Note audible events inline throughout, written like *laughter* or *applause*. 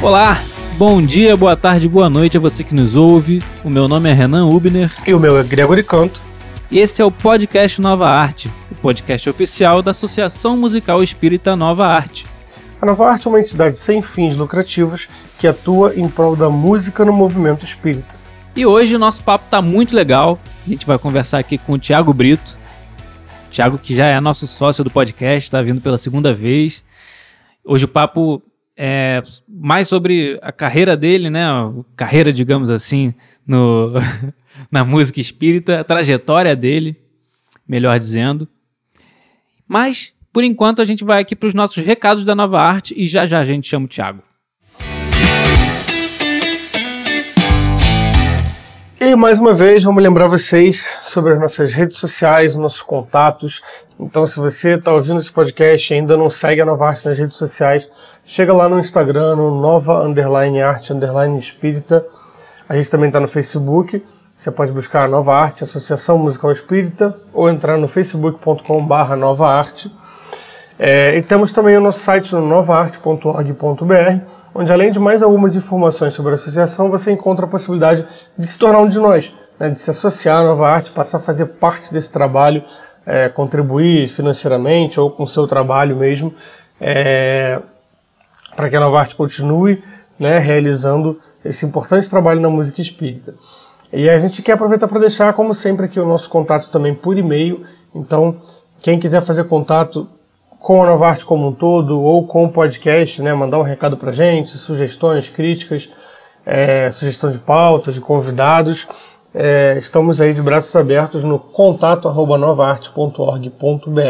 Olá, bom dia, boa tarde, boa noite a você que nos ouve. O meu nome é Renan Ubner. E o meu é Gregory Canto. E esse é o podcast Nova Arte, o podcast oficial da Associação Musical Espírita Nova Arte. A Nova Arte é uma entidade sem fins lucrativos que atua em prol da música no movimento espírita. E hoje o nosso papo tá muito legal. A gente vai conversar aqui com o Thiago Brito. Thiago, que já é nosso sócio do podcast, está vindo pela segunda vez. Hoje o papo é, mais sobre a carreira dele, né? Carreira, digamos assim, no, *laughs* na música espírita, a trajetória dele, melhor dizendo. Mas, por enquanto, a gente vai aqui para os nossos recados da nova arte e já já a gente chama o Thiago. E mais uma vez, vamos lembrar vocês sobre as nossas redes sociais, nossos contatos. Então, se você está ouvindo esse podcast e ainda não segue a Nova Arte nas redes sociais, chega lá no Instagram, no Nova Underline Arte Underline Espírita. A gente também está no Facebook. Você pode buscar a Nova Arte, Associação Musical Espírita, ou entrar no facebook.com.br Nova Arte. É, e temos também o nosso site no novaarte.org.br, onde além de mais algumas informações sobre a associação, você encontra a possibilidade de se tornar um de nós, né, de se associar à Nova Arte, passar a fazer parte desse trabalho, é, contribuir financeiramente ou com o seu trabalho mesmo, é, para que a Nova Arte continue né, realizando esse importante trabalho na música espírita. E a gente quer aproveitar para deixar, como sempre, aqui o nosso contato também por e-mail. Então, quem quiser fazer contato com a Novarte como um todo ou com o podcast, né, mandar um recado para gente, sugestões, críticas, é, sugestão de pauta, de convidados, é, estamos aí de braços abertos no contato novaarte.org.br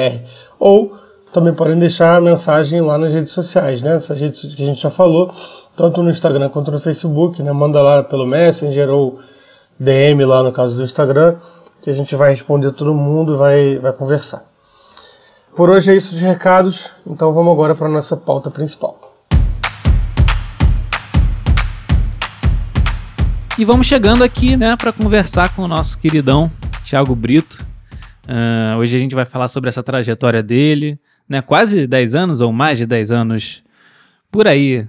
ou também podem deixar a mensagem lá nas redes sociais, né, essas redes que a gente já falou, tanto no Instagram quanto no Facebook, né, manda lá pelo Messenger ou DM lá no caso do Instagram, que a gente vai responder todo mundo e vai, vai conversar. Por hoje é isso de recados, então vamos agora para a nossa pauta principal. E vamos chegando aqui, né, para conversar com o nosso queridão Thiago Brito. Uh, hoje a gente vai falar sobre essa trajetória dele, né, quase 10 anos ou mais de 10 anos por aí,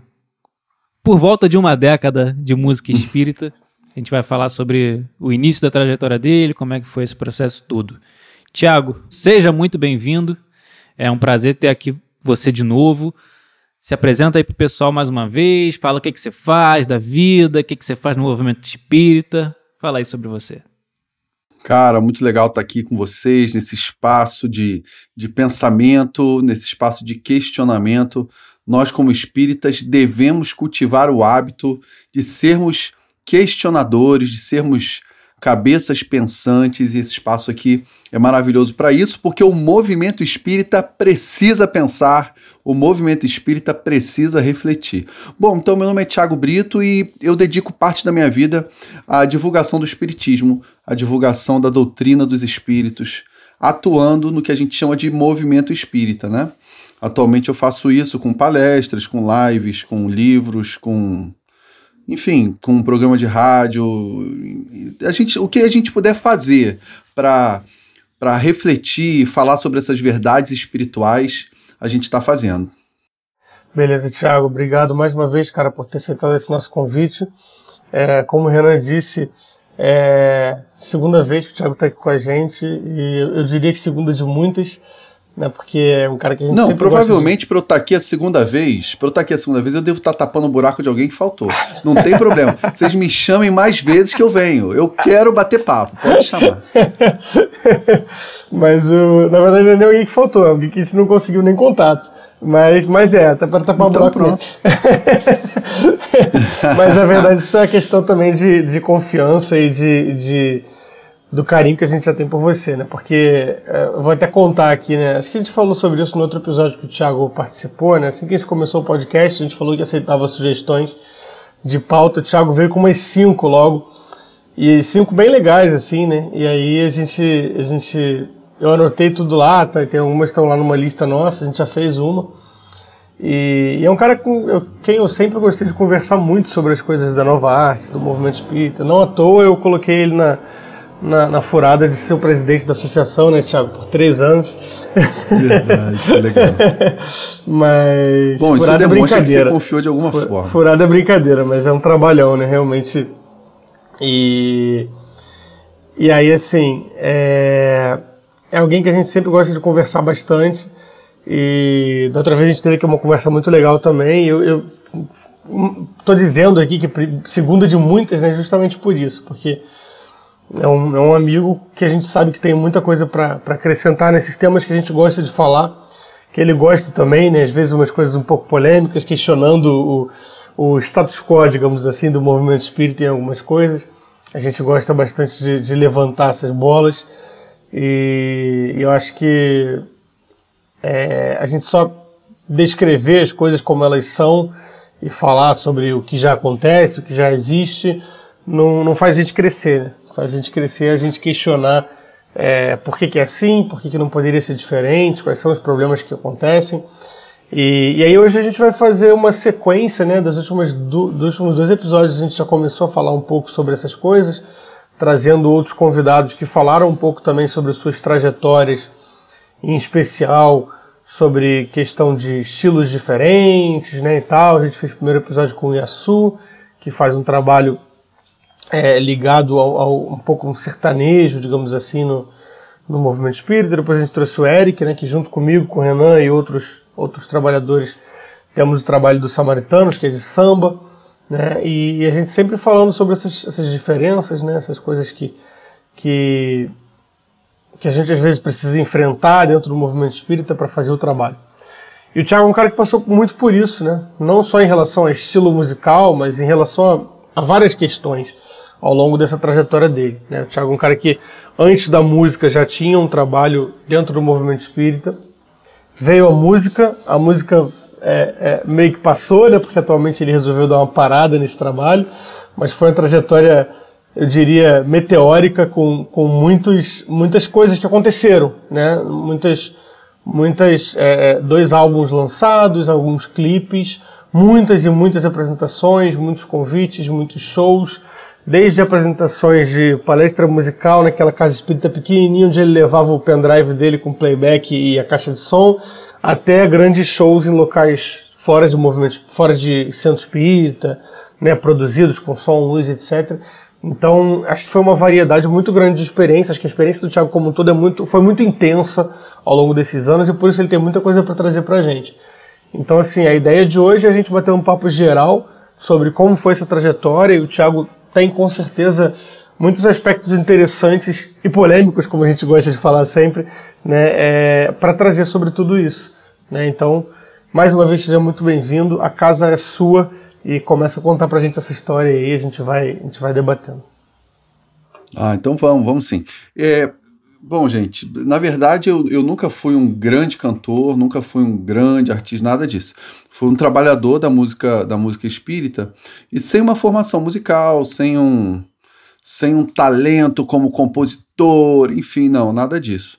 por volta de uma década de música espírita. A gente vai falar sobre o início da trajetória dele, como é que foi esse processo todo. Tiago, seja muito bem-vindo. É um prazer ter aqui você de novo. Se apresenta aí pro pessoal mais uma vez, fala o que, que você faz da vida, o que, que você faz no movimento espírita. Fala aí sobre você. Cara, muito legal estar aqui com vocês nesse espaço de, de pensamento, nesse espaço de questionamento. Nós, como espíritas, devemos cultivar o hábito de sermos questionadores, de sermos cabeças pensantes, e esse espaço aqui é maravilhoso para isso, porque o movimento espírita precisa pensar, o movimento espírita precisa refletir. Bom, então meu nome é Tiago Brito e eu dedico parte da minha vida à divulgação do espiritismo, à divulgação da doutrina dos espíritos, atuando no que a gente chama de movimento espírita, né? Atualmente eu faço isso com palestras, com lives, com livros, com enfim, com um programa de rádio, a gente, o que a gente puder fazer para para refletir e falar sobre essas verdades espirituais, a gente está fazendo. Beleza, Thiago, obrigado mais uma vez, cara, por ter aceitado esse nosso convite. É, como o Renan disse, é segunda vez que o Thiago está aqui com a gente e eu diria que segunda de muitas né? Porque é um cara que a gente Não, provavelmente para eu estar tá aqui a segunda vez, para eu estar tá aqui a segunda vez, eu devo estar tá tapando o buraco de alguém que faltou. Não tem problema. *laughs* Vocês me chamem mais vezes que eu venho. Eu quero bater papo, pode chamar. *laughs* mas o, na verdade não é nem alguém que faltou, é alguém que a gente não conseguiu nem contato. Mas, mas é, até para tapar então, o buraco. Pronto. *laughs* mas a verdade, isso é questão também de, de confiança e de, de do carinho que a gente já tem por você, né? Porque é, eu vou até contar aqui, né? Acho que a gente falou sobre isso no outro episódio que o Thiago participou, né? Assim que a gente começou o podcast, a gente falou que aceitava sugestões de pauta. O Thiago veio com umas cinco logo. E cinco bem legais, assim, né? E aí a gente. A gente eu anotei tudo lá, tá? Tem algumas que estão lá numa lista nossa, a gente já fez uma. E, e é um cara com eu, quem eu sempre gostei de conversar muito sobre as coisas da nova arte, do movimento espírita. Não à toa eu coloquei ele na na, na, furada de ser o presidente da associação, né, Thiago, por três anos. Verdade, legal. *laughs* mas. Bom, furada isso é brincadeira. Que você confiou de alguma forma. Furada é brincadeira, mas é um trabalhão, né, realmente. E. E aí, assim, é, é alguém que a gente sempre gosta de conversar bastante. E da outra vez a gente teve aqui uma conversa muito legal também. Eu, eu tô dizendo aqui que segunda de muitas, né, justamente por isso, porque é um, é um amigo que a gente sabe que tem muita coisa para acrescentar nesses temas que a gente gosta de falar, que ele gosta também, né, às vezes umas coisas um pouco polêmicas, questionando o, o status quo, digamos assim, do movimento espírita em algumas coisas. A gente gosta bastante de, de levantar essas bolas e eu acho que é, a gente só descrever as coisas como elas são e falar sobre o que já acontece, o que já existe, não, não faz a gente crescer. Né? Faz a gente crescer, a gente questionar é, por que, que é assim, por que, que não poderia ser diferente, quais são os problemas que acontecem. E, e aí hoje a gente vai fazer uma sequência né, das últimas do, dos últimos dois episódios, a gente já começou a falar um pouco sobre essas coisas, trazendo outros convidados que falaram um pouco também sobre suas trajetórias, em especial sobre questão de estilos diferentes, né, e tal. A gente fez o primeiro episódio com o Yasu, que faz um trabalho é, ligado ao, ao, um pouco um sertanejo, digamos assim, no, no movimento espírita. Depois a gente trouxe o Eric, né, que junto comigo, com o Renan e outros, outros trabalhadores, temos o trabalho dos samaritanos, que é de samba, né, e, e a gente sempre falando sobre essas, essas diferenças, né, essas coisas que, que que a gente às vezes precisa enfrentar dentro do movimento espírita para fazer o trabalho. E o Thiago é um cara que passou muito por isso, né? Não só em relação ao estilo musical, mas em relação a, a várias questões ao longo dessa trajetória dele. Né? O Thiago é um cara que antes da música já tinha um trabalho dentro do movimento espírita. Veio a música, a música é, é, meio que passou, né? Porque atualmente ele resolveu dar uma parada nesse trabalho, mas foi uma trajetória eu diria, meteórica com, com muitos, muitas coisas que aconteceram, né? Muitas, muitas é, é, dois álbuns lançados, alguns clipes, muitas e muitas apresentações, muitos convites, muitos shows, desde apresentações de palestra musical naquela casa espírita pequenininha onde ele levava o pendrive dele com playback e a caixa de som, até grandes shows em locais fora de movimento, fora de centro espírita, né, produzidos com som, luz, etc. Então, acho que foi uma variedade muito grande de experiências. Acho que a experiência do Thiago como um todo é muito, foi muito intensa ao longo desses anos e por isso ele tem muita coisa para trazer para a gente. Então, assim, a ideia de hoje é a gente bater um papo geral sobre como foi essa trajetória e o Thiago tem com certeza muitos aspectos interessantes e polêmicos, como a gente gosta de falar sempre, né, é, para trazer sobre tudo isso. Né? Então, mais uma vez, seja muito bem-vindo. A casa é sua e começa a contar pra gente essa história aí, a gente vai, a gente vai debatendo. Ah, então vamos, vamos sim. É, bom, gente, na verdade eu, eu nunca fui um grande cantor, nunca fui um grande artista, nada disso. Fui um trabalhador da música, da música espírita e sem uma formação musical, sem um, sem um talento como compositor, enfim, não, nada disso.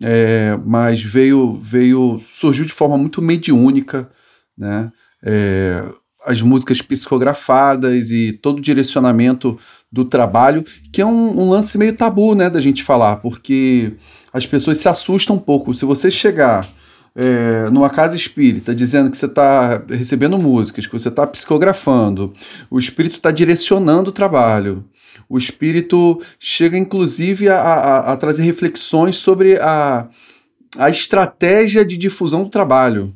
É, mas veio, veio, surgiu de forma muito mediúnica, né? É, as músicas psicografadas e todo o direcionamento do trabalho, que é um, um, lance meio tabu, né, da gente falar, porque as pessoas se assustam um pouco. Se você chegar é, numa casa espírita dizendo que você está recebendo músicas, que você está psicografando, o espírito está direcionando o trabalho. O espírito chega, inclusive, a, a, a trazer reflexões sobre a, a estratégia de difusão do trabalho.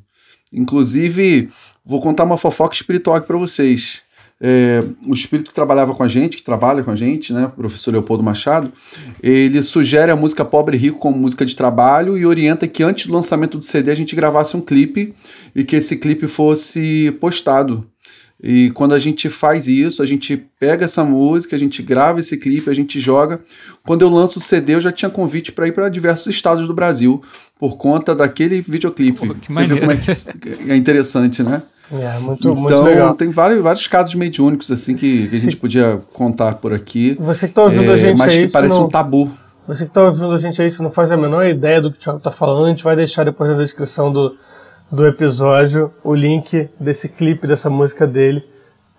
Inclusive, Vou contar uma fofoca espiritual aqui para vocês. É, o espírito que trabalhava com a gente, que trabalha com a gente, né, o professor Leopoldo Machado, ele sugere a música Pobre e Rico como música de trabalho e orienta que antes do lançamento do CD a gente gravasse um clipe e que esse clipe fosse postado. E quando a gente faz isso, a gente pega essa música, a gente grava esse clipe, a gente joga. Quando eu lanço o CD, eu já tinha convite para ir para diversos estados do Brasil por conta daquele videoclipe. Pô, Você vê como é, que é interessante, né? É, muito, então, muito legal. tem vários, vários casos mediúnicos assim que, que a gente podia contar por aqui. Você que está ouvindo é, a gente mas aí, que parece não, um tabu. Você que está ouvindo a gente aí, se não faz a menor ideia do que o Thiago está falando, a gente vai deixar depois na descrição do, do episódio o link desse clipe, dessa música dele,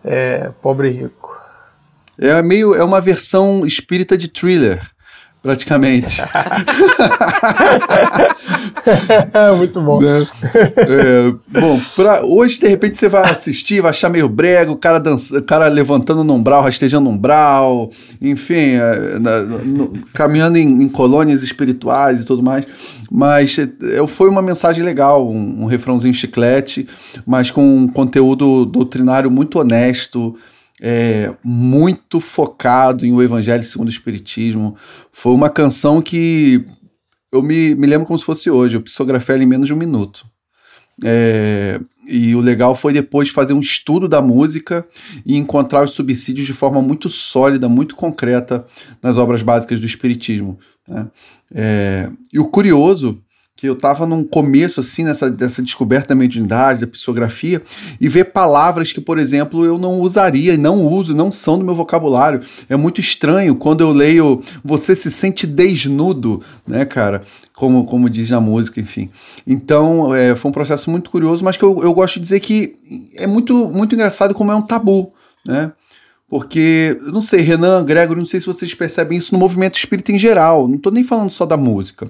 é, Pobre Rico. É meio é uma versão espírita de thriller. praticamente. *laughs* *laughs* Muito bom. Né? É, bom, pra, hoje de repente você vai assistir, vai achar meio brego, o cara, dança, cara levantando no umbral, rastejando umbral, enfim, é, na, no, caminhando em, em, colônias espirituais e tudo mais. Mas é, foi uma mensagem legal, um, um refrãozinho chiclete, mas com um conteúdo doutrinário muito honesto é, muito focado em o Evangelho segundo o Espiritismo. Foi uma canção que eu me, me lembro como se fosse hoje. Eu psicografei ela em menos de um minuto. É, e o legal foi depois fazer um estudo da música e encontrar os subsídios de forma muito sólida, muito concreta nas obras básicas do Espiritismo. Né? É, e o curioso que eu estava num começo assim nessa dessa descoberta da mediunidade, da psicografia e ver palavras que, por exemplo, eu não usaria e não uso, não são do meu vocabulário. É muito estranho quando eu leio você se sente desnudo, né, cara? Como, como diz na música, enfim. Então, é, foi um processo muito curioso, mas que eu, eu gosto de dizer que é muito, muito engraçado como é um tabu, né? Porque, não sei, Renan, Gregor, não sei se vocês percebem isso no movimento espírita em geral. Não estou nem falando só da música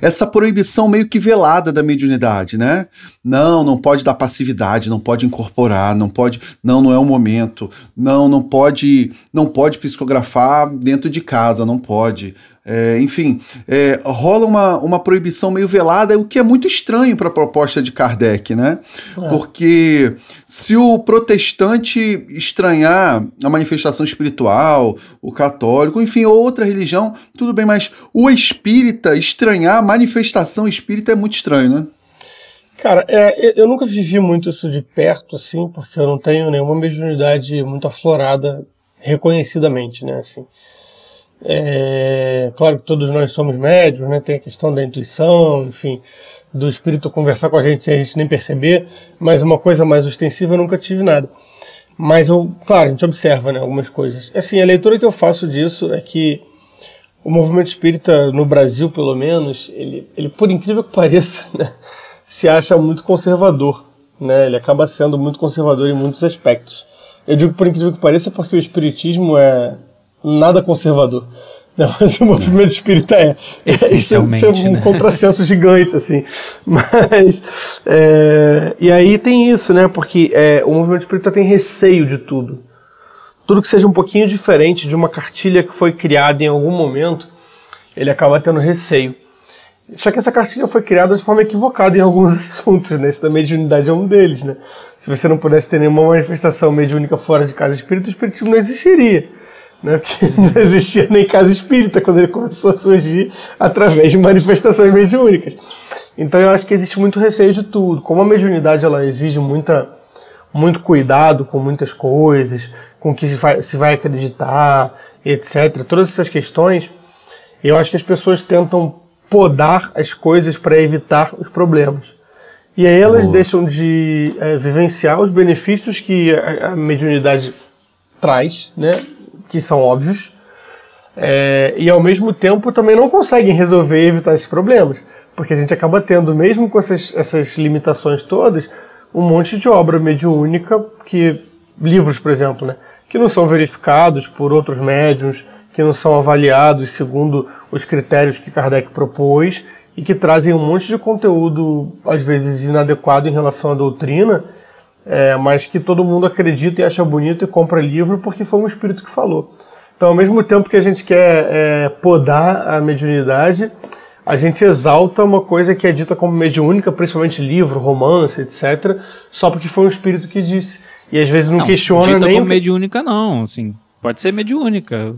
essa proibição meio que velada da mediunidade, né? Não, não pode dar passividade, não pode incorporar, não pode, não, não é o momento, não, não pode, não pode psicografar dentro de casa, não pode. É, enfim, é, rola uma, uma proibição meio velada, o que é muito estranho para a proposta de Kardec, né? É. Porque se o protestante estranhar a manifestação espiritual, o católico, enfim, outra religião, tudo bem, mas o espírita estranhar a manifestação espírita é muito estranho, né? Cara, é, eu nunca vivi muito isso de perto, assim, porque eu não tenho nenhuma mediunidade muito aflorada reconhecidamente, né, assim. É, claro que todos nós somos médios, né? Tem a questão da intuição, enfim, do espírito conversar com a gente sem a gente nem perceber, mas uma coisa mais ostensiva eu nunca tive nada. Mas eu, claro, a gente observa, né, algumas coisas. Assim, a leitura que eu faço disso é que o movimento espírita no Brasil, pelo menos, ele, ele por incrível que pareça, *laughs* né, se acha muito conservador, né? Ele acaba sendo muito conservador em muitos aspectos. Eu digo por incrível que pareça porque o espiritismo é nada conservador. Não, *laughs* mas o movimento espírita é. Isso, isso é um né? contrassenso *laughs* gigante, assim. Mas. É, e aí tem isso, né? Porque é, o movimento espírita tem receio de tudo. Tudo que seja um pouquinho diferente de uma cartilha que foi criada em algum momento, ele acaba tendo receio. Só que essa cartilha foi criada de forma equivocada em alguns *laughs* assuntos, né? Esse da mediunidade é um deles, né? Se você não pudesse ter nenhuma manifestação mediúnica fora de casa espírita, o espiritismo não existiria né? Porque *laughs* não existia nem casa espírita quando ele começou a surgir através de manifestações mediúnicas. Então eu acho que existe muito receio de tudo. Como a mediunidade ela exige muita, muito cuidado com muitas coisas, com o que se vai, se vai acreditar, etc. Todas essas questões, eu acho que as pessoas tentam podar as coisas para evitar os problemas. E aí elas Boa. deixam de é, vivenciar os benefícios que a, a mediunidade traz, né? Que são óbvios, é, e ao mesmo tempo também não conseguem resolver e evitar esses problemas, porque a gente acaba tendo, mesmo com essas, essas limitações todas, um monte de obra mediúnica, que livros, por exemplo, né, que não são verificados por outros médiums, que não são avaliados segundo os critérios que Kardec propôs e que trazem um monte de conteúdo, às vezes inadequado em relação à doutrina, é, mas que todo mundo acredita e acha bonito e compra livro porque foi um espírito que falou. Então, ao mesmo tempo que a gente quer é, podar a mediunidade, a gente exalta uma coisa que é dita como mediúnica, principalmente livro, romance, etc., só porque foi um espírito que disse. E às vezes não, não questiona dita nem. como mediúnica, não, assim pode ser mediúnica.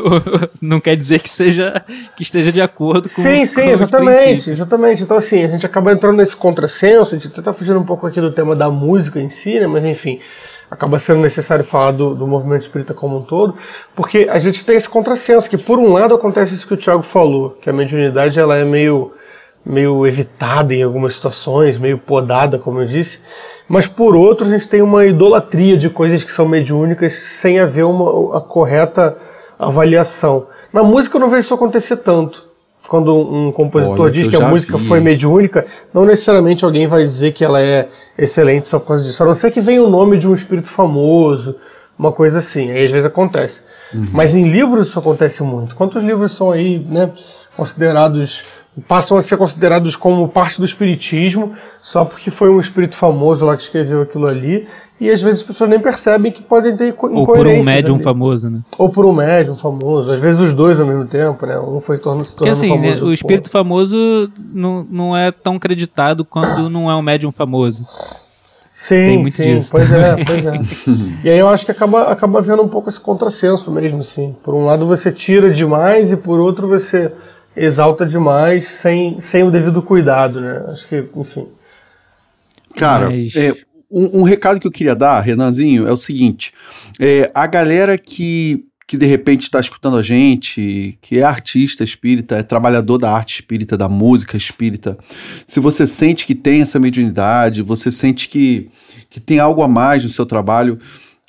*laughs* não quer dizer que seja que esteja de acordo com Sim, sim, com exatamente, exatamente. Então assim, a gente acaba entrando nesse contrassenso, a gente até tá fugindo um pouco aqui do tema da música em si, né, mas enfim, acaba sendo necessário falar do, do movimento espírita como um todo, porque a gente tem esse contrassenso que por um lado acontece isso que o Tiago falou, que a mediunidade ela é meio meio evitada em algumas situações, meio podada, como eu disse, mas por outro, a gente tem uma idolatria de coisas que são mediúnicas sem haver uma a correta avaliação. Na música eu não vejo isso acontecer tanto. Quando um compositor Olha, diz que a música vi. foi mediúnica, não necessariamente alguém vai dizer que ela é excelente só por causa disso. A não ser que venha o nome de um espírito famoso, uma coisa assim. Aí às vezes acontece. Uhum. Mas em livros isso acontece muito. Quantos livros são aí, né, considerados passam a ser considerados como parte do espiritismo só porque foi um espírito famoso lá que escreveu aquilo ali e às vezes as pessoas nem percebem que podem ter incoerências. Ou por um médium ali. famoso, né? Ou por um médium famoso, às vezes os dois ao mesmo tempo, né? Um foi tornando se tornando assim, famoso. Né, o espírito famoso não, não é tão creditado quando não é um médium famoso. Sim, sim, disso. pois é, *laughs* pois é. e aí eu acho que acaba, acaba vendo um pouco esse contrassenso mesmo, assim. Por um lado você tira demais e por outro você exalta demais sem, sem o devido cuidado, né? Acho que, enfim. Cara, Mas... é, um, um, recado que eu queria dar, Renanzinho, é o seguinte: é, a galera que, que de repente está escutando a gente, que é artista espírita, é trabalhador da arte espírita, da música espírita, se você sente que tem essa mediunidade, você sente que, que tem algo a mais no seu trabalho,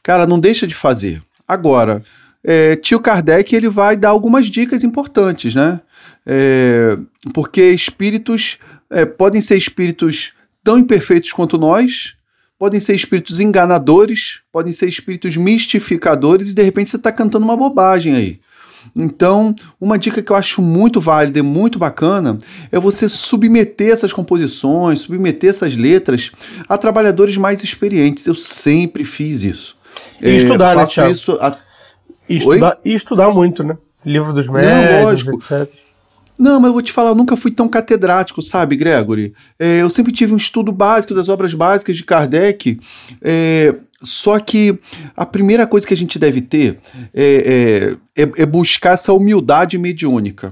cara, não deixa de fazer. Agora, é, tio Kardec ele vai dar algumas dicas importantes, né? É, porque espíritos é, podem ser espíritos tão imperfeitos quanto nós, podem ser espíritos enganadores, podem ser espíritos mistificadores e de repente você está cantando uma bobagem aí. Então, uma dica que eu acho muito válida e muito bacana é você submeter essas composições, submeter essas letras a trabalhadores mais experientes. Eu sempre fiz isso. E é, estudar, né, isso a... e, estudar, e estudar muito, né? Livro dos médicos, etc. Não, mas eu vou te falar, eu nunca fui tão catedrático, sabe, Gregory? É, eu sempre tive um estudo básico das obras básicas de Kardec, é, só que a primeira coisa que a gente deve ter é, é, é, é buscar essa humildade mediúnica.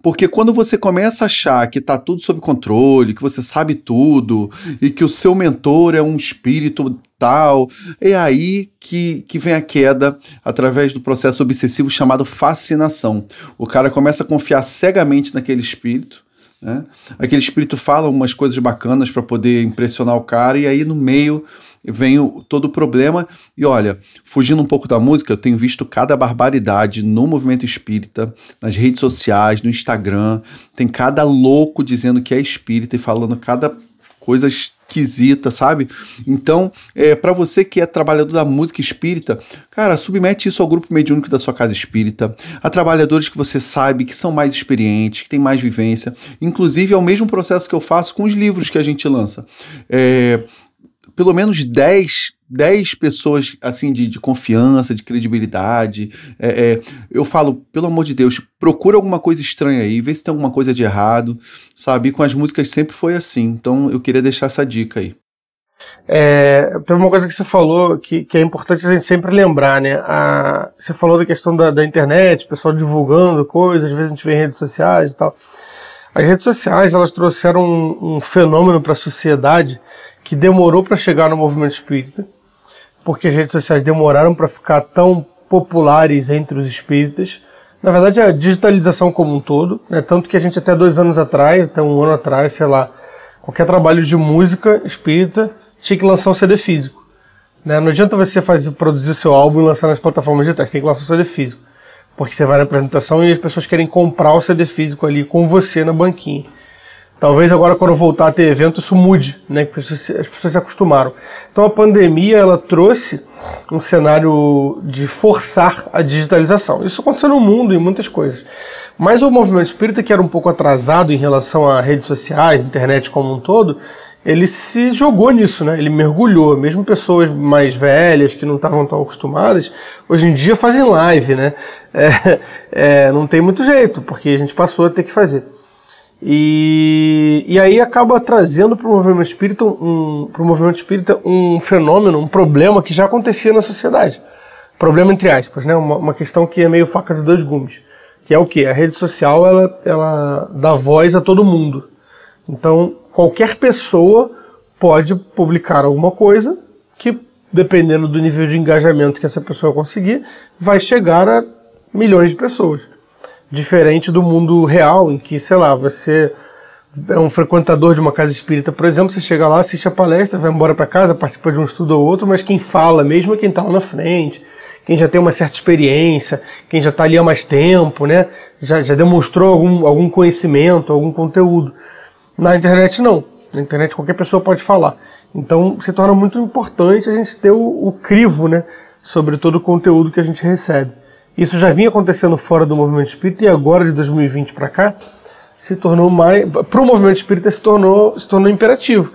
Porque quando você começa a achar que está tudo sob controle, que você sabe tudo e que o seu mentor é um espírito tal, é aí que, que vem a queda através do processo obsessivo chamado fascinação. O cara começa a confiar cegamente naquele espírito. Né? Aquele espírito fala umas coisas bacanas para poder impressionar o cara, e aí no meio vem o, todo o problema. E olha, fugindo um pouco da música, eu tenho visto cada barbaridade no movimento espírita, nas redes sociais, no Instagram. Tem cada louco dizendo que é espírita e falando cada coisa esquisita, sabe? Então, é, para você que é trabalhador da música espírita, cara, submete isso ao grupo mediúnico da sua casa espírita, a trabalhadores que você sabe que são mais experientes, que têm mais vivência. Inclusive, é o mesmo processo que eu faço com os livros que a gente lança. É, pelo menos 10, 10 pessoas assim de, de confiança, de credibilidade. É, é, eu falo, pelo amor de Deus, procura alguma coisa estranha aí, vê se tem alguma coisa de errado, sabe? E com as músicas sempre foi assim. Então eu queria deixar essa dica aí. É, tem uma coisa que você falou que, que é importante a gente sempre lembrar, né? A, você falou da questão da, da internet, pessoal divulgando coisas, às vezes a gente vê em redes sociais e tal. As redes sociais elas trouxeram um, um fenômeno para a sociedade que demorou para chegar no movimento espírita, porque as redes sociais demoraram para ficar tão populares entre os espíritas. Na verdade, a digitalização como um todo, né? tanto que a gente até dois anos atrás, até um ano atrás, sei lá, qualquer trabalho de música espírita tinha que lançar um CD físico. Né? Não adianta você fazer, produzir o seu álbum e lançar nas plataformas digitais, tem que lançar um CD físico. Porque você vai na apresentação e as pessoas querem comprar o CD físico ali com você na banquinha. Talvez agora quando voltar a ter evento isso mude, né? As pessoas se acostumaram. Então a pandemia ela trouxe um cenário de forçar a digitalização. Isso aconteceu no mundo em muitas coisas. Mas o movimento espírita, que era um pouco atrasado em relação a redes sociais, internet como um todo, ele se jogou nisso, né? Ele mergulhou. Mesmo pessoas mais velhas que não estavam tão acostumadas, hoje em dia fazem live, né? É, *laughs* é, não tem muito jeito, porque a gente passou a ter que fazer. E, e aí acaba trazendo para o movimento espírita um, pro movimento espírita um fenômeno, um problema que já acontecia na sociedade. Problema entre aspas, né? Uma, uma questão que é meio faca de dois gumes. Que é o que? A rede social ela, ela dá voz a todo mundo. Então qualquer pessoa pode publicar alguma coisa que, dependendo do nível de engajamento que essa pessoa conseguir, vai chegar a milhões de pessoas. Diferente do mundo real, em que, sei lá, você é um frequentador de uma casa espírita, por exemplo, você chega lá, assiste a palestra, vai embora para casa, participa de um estudo ou outro, mas quem fala mesmo é quem está lá na frente, quem já tem uma certa experiência, quem já está ali há mais tempo, né? Já, já demonstrou algum, algum conhecimento, algum conteúdo. Na internet, não. Na internet, qualquer pessoa pode falar. Então, se torna muito importante a gente ter o, o crivo, né? sobre todo o conteúdo que a gente recebe. Isso já vinha acontecendo fora do movimento espírita e agora de 2020 para cá se tornou mais para o movimento espírita se tornou se tornou imperativo,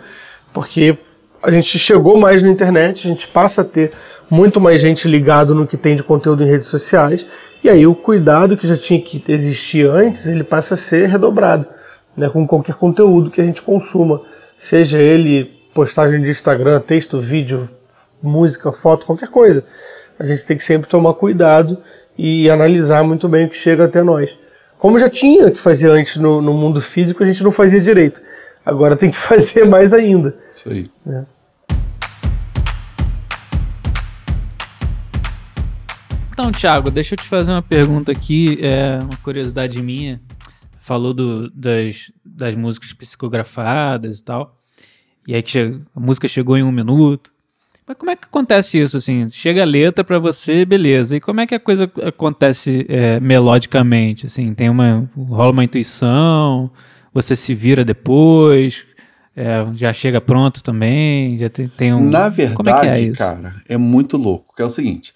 porque a gente chegou mais na internet, a gente passa a ter muito mais gente ligado no que tem de conteúdo em redes sociais, e aí o cuidado que já tinha que existir antes, ele passa a ser redobrado, né, com qualquer conteúdo que a gente consuma, seja ele postagem de Instagram, texto, vídeo, música, foto, qualquer coisa. A gente tem que sempre tomar cuidado e analisar muito bem o que chega até nós. Como já tinha que fazer antes no, no mundo físico, a gente não fazia direito. Agora tem que *laughs* fazer mais ainda. Isso aí. Né? Então, Thiago, deixa eu te fazer uma pergunta aqui, é uma curiosidade minha. Falou do, das, das músicas psicografadas e tal. E aí a música chegou em um minuto. Mas como é que acontece isso, assim? Chega a letra para você, beleza. E como é que a coisa acontece é, melodicamente, assim? Tem uma... rola uma intuição, você se vira depois, é, já chega pronto também, já tem, tem um... Na verdade, é, é cara, é muito louco, que é o seguinte...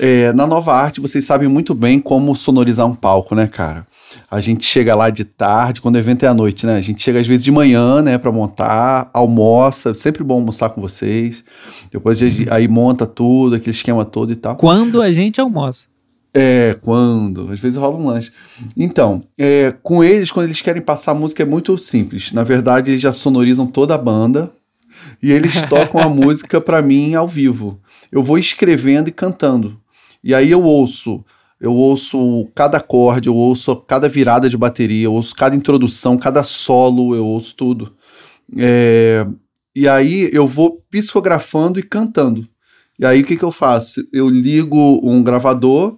É, na nova arte, vocês sabem muito bem como sonorizar um palco, né, cara? A gente chega lá de tarde, quando o evento é à noite, né? A gente chega às vezes de manhã, né, para montar, almoça, sempre bom almoçar com vocês. Depois aí monta tudo, aquele esquema todo e tal. Quando a gente almoça. É, quando? Às vezes rola um lanche. Então, é, com eles, quando eles querem passar a música, é muito simples. Na verdade, eles já sonorizam toda a banda e eles *laughs* tocam a música para mim ao vivo. Eu vou escrevendo e cantando. E aí eu ouço eu ouço cada acorde, eu ouço cada virada de bateria, eu ouço cada introdução, cada solo, eu ouço tudo. É, e aí eu vou psicografando e cantando. E aí o que, que eu faço? Eu ligo um gravador,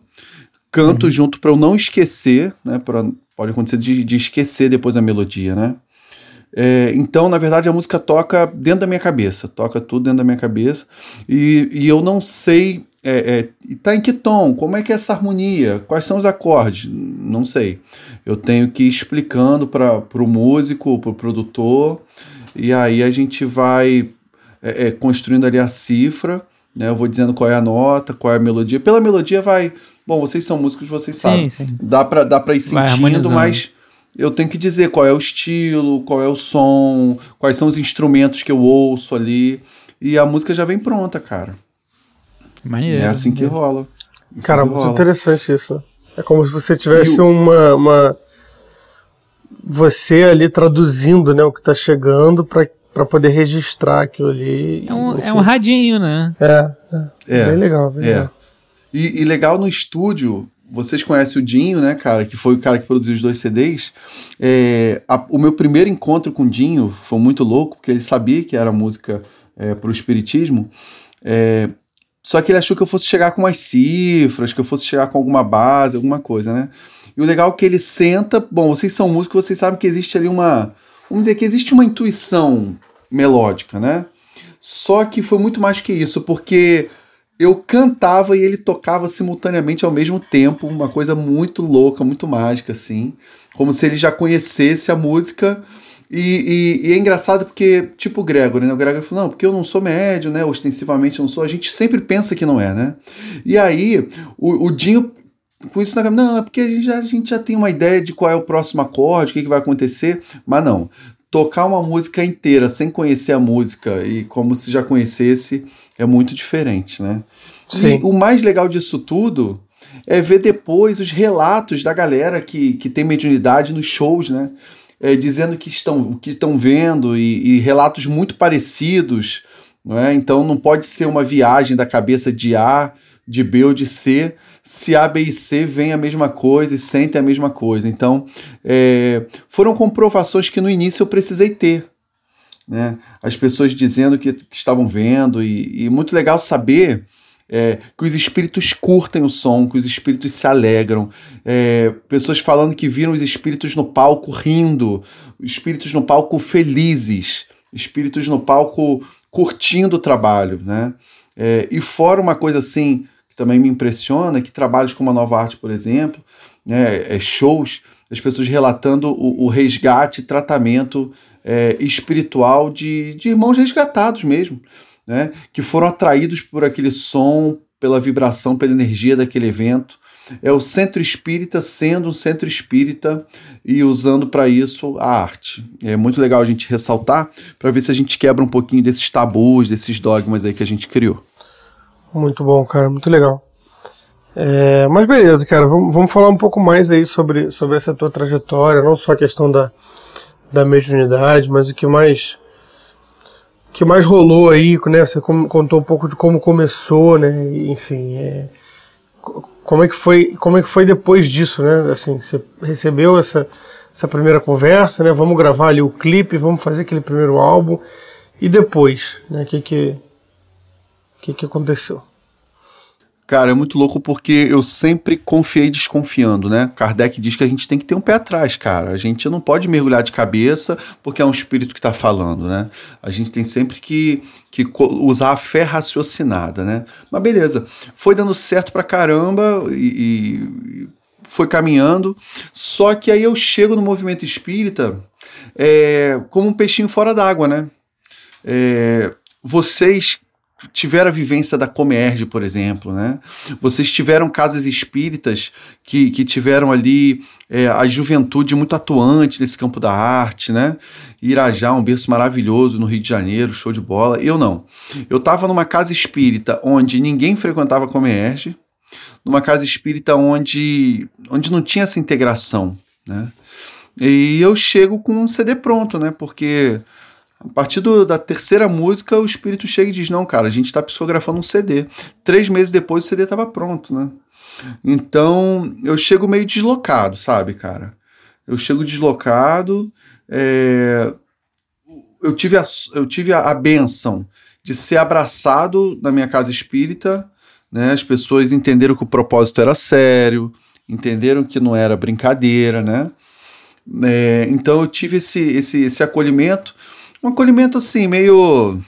canto uhum. junto para eu não esquecer, né? Pra, pode acontecer de, de esquecer depois a melodia, né? É, então, na verdade, a música toca dentro da minha cabeça, toca tudo dentro da minha cabeça, e, e eu não sei é, é, tá em que tom? Como é que é essa harmonia? Quais são os acordes? Não sei. Eu tenho que ir explicando para o músico, para o produtor, e aí a gente vai é, é, construindo ali a cifra, né? Eu vou dizendo qual é a nota, qual é a melodia. Pela melodia vai. Bom, vocês são músicos, vocês sim, sabem. Sim. Dá para dá ir sentindo, mas eu tenho que dizer qual é o estilo, qual é o som, quais são os instrumentos que eu ouço ali. E a música já vem pronta, cara. Maneiro. É assim que rola. Assim Cara, que muito rola. interessante isso. É como se você tivesse o... uma, uma. Você ali traduzindo né, o que está chegando para poder registrar aquilo ali. É um, é um radinho, né? É, é. é bem legal. Bem é. Legal. E, e, legal no estúdio, vocês conhecem o Dinho, né, cara? Que foi o cara que produziu os dois CDs. É, a, o meu primeiro encontro com o Dinho foi muito louco, porque ele sabia que era música é, para o Espiritismo. É, só que ele achou que eu fosse chegar com umas cifras, que eu fosse chegar com alguma base, alguma coisa, né? E o legal é que ele senta. Bom, vocês são músicos, vocês sabem que existe ali uma. Vamos dizer que existe uma intuição melódica, né? Só que foi muito mais que isso, porque eu cantava e ele tocava simultaneamente ao mesmo tempo, uma coisa muito louca, muito mágica, assim. Como se ele já conhecesse a música e, e, e, é engraçado porque, tipo o Gregory, né? O Gregory falou, não, porque eu não sou médio, né? Ostensivamente não sou. A gente sempre pensa que não é, né? E aí, o, o Dinho, com isso na cabeça, não, é porque a gente, já, a gente já tem uma ideia de qual é o próximo acorde, o que, que vai acontecer, mas não. Tocar uma música inteira sem conhecer a música e como se já conhecesse é muito diferente, né? Sim. E o mais legal disso tudo é ver depois os relatos da galera que, que tem mediunidade nos shows, né? É, dizendo que estão, que estão vendo e, e, relatos muito parecidos. Não é? Então não pode ser uma viagem da cabeça de A, de B ou de C, se A, B e C veem a mesma coisa e sentem a mesma coisa. Então é, foram comprovações que no início eu precisei ter. Né? As pessoas dizendo que, que estavam vendo, e, e muito legal saber é, que os espíritos curtem o som, que os espíritos se alegram, é, pessoas falando que viram os espíritos no palco rindo, espíritos no palco felizes, espíritos no palco curtindo o trabalho, né? É, e fora uma coisa assim que também me impressiona, que trabalhos como a Nova Arte, por exemplo, né, é, shows, as pessoas relatando o, o resgate, tratamento é, espiritual de, de irmãos resgatados mesmo né, que foram atraídos por aquele som, pela vibração, pela energia daquele evento. É o centro espírita sendo um centro espírita e usando para isso a arte. É muito legal a gente ressaltar para ver se a gente quebra um pouquinho desses tabus, desses dogmas aí que a gente criou. Muito bom, cara, muito legal. É, mas beleza, cara, vamos, vamos falar um pouco mais aí sobre, sobre essa tua trajetória, não só a questão da, da mediunidade, mas o que mais que mais rolou aí, né? Você contou um pouco de como começou, né? Enfim, é, como é que foi, como é que foi depois disso, né? Assim, você recebeu essa essa primeira conversa, né? Vamos gravar ali o clipe, vamos fazer aquele primeiro álbum e depois, né? Que que que que aconteceu? Cara, é muito louco porque eu sempre confiei desconfiando, né? Kardec diz que a gente tem que ter um pé atrás, cara. A gente não pode mergulhar de cabeça porque é um espírito que está falando, né? A gente tem sempre que, que usar a fé raciocinada, né? Mas beleza, foi dando certo pra caramba e, e foi caminhando. Só que aí eu chego no movimento espírita é, como um peixinho fora d'água, né? É, vocês tiveram a vivência da Comerge, por exemplo, né? Vocês tiveram casas espíritas que, que tiveram ali é, a juventude muito atuante nesse campo da arte, né? Irajá, um berço maravilhoso no Rio de Janeiro, show de bola. Eu não. Eu estava numa casa espírita onde ninguém frequentava a Comerge, numa casa espírita onde, onde não tinha essa integração, né? E eu chego com um CD pronto, né? Porque a partir do, da terceira música, o espírito chega e diz: Não, cara, a gente está psicografando um CD. Três meses depois, o CD estava pronto, né? Então, eu chego meio deslocado, sabe, cara? Eu chego deslocado. É... Eu tive, a, eu tive a, a benção de ser abraçado na minha casa espírita. Né? As pessoas entenderam que o propósito era sério, entenderam que não era brincadeira, né? É, então eu tive esse, esse, esse acolhimento um acolhimento assim, meio.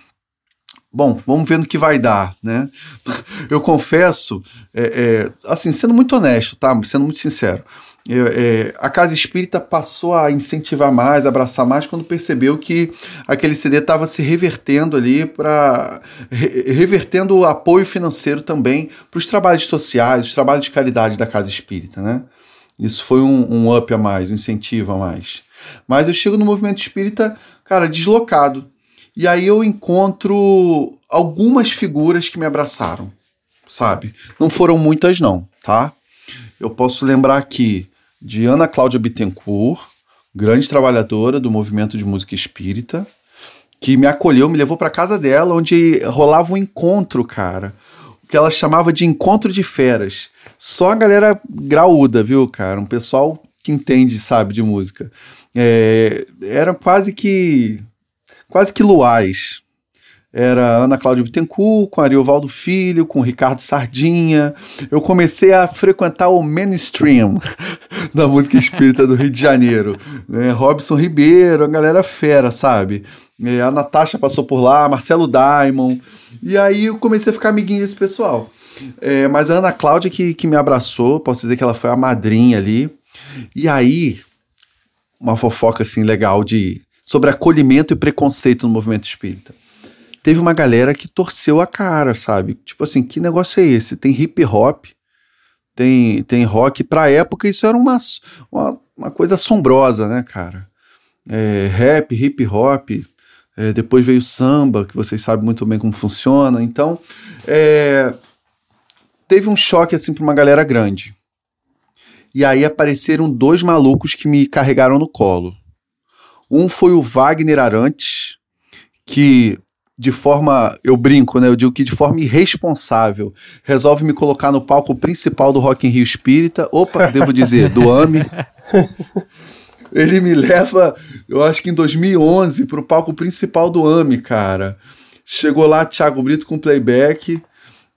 Bom, vamos ver no que vai dar, né? *laughs* Eu confesso, é, é, assim, sendo muito honesto, tá? Sendo muito sincero, é, a Casa Espírita passou a incentivar mais, abraçar mais, quando percebeu que aquele CD estava se revertendo ali para. Re, revertendo o apoio financeiro também para os trabalhos sociais, os trabalhos de caridade da Casa Espírita, né? Isso foi um, um up a mais, um incentivo a mais. Mas eu chego no movimento espírita cara, deslocado. E aí eu encontro algumas figuras que me abraçaram, sabe? Não foram muitas, não, tá? Eu posso lembrar aqui de Ana Cláudia Bittencourt, grande trabalhadora do movimento de música espírita, que me acolheu, me levou para casa dela, onde rolava um encontro, cara. O que ela chamava de encontro de feras. Só a galera graúda, viu, cara? Um pessoal que entende, sabe, de música é, eram quase que quase que luais. Era Ana Cláudia Bittencourt, com Ariovaldo Filho, com Ricardo Sardinha. Eu comecei a frequentar o mainstream *laughs* da música espírita do Rio de Janeiro. É, Robson Ribeiro, a galera fera, sabe? É, a Natasha passou por lá, Marcelo Daimon. E aí eu comecei a ficar amiguinho desse pessoal. É, mas a Ana Cláudia que, que me abraçou, posso dizer que ela foi a madrinha ali. E aí, uma fofoca assim legal de sobre acolhimento e preconceito no movimento espírita. Teve uma galera que torceu a cara, sabe? Tipo assim, que negócio é esse? Tem hip hop, tem, tem rock. Pra época isso era uma, uma, uma coisa assombrosa, né, cara? É, rap, hip hop, é, depois veio samba, que vocês sabem muito bem como funciona. Então, é, teve um choque assim para uma galera grande. E aí apareceram dois malucos que me carregaram no colo. Um foi o Wagner Arantes, que de forma, eu brinco, né? Eu digo que de forma irresponsável, resolve me colocar no palco principal do Rock in Rio Espírita. Opa, devo dizer, do AME. *laughs* Ele me leva, eu acho que em 2011, para o palco principal do AME, cara. Chegou lá Thiago Brito com playback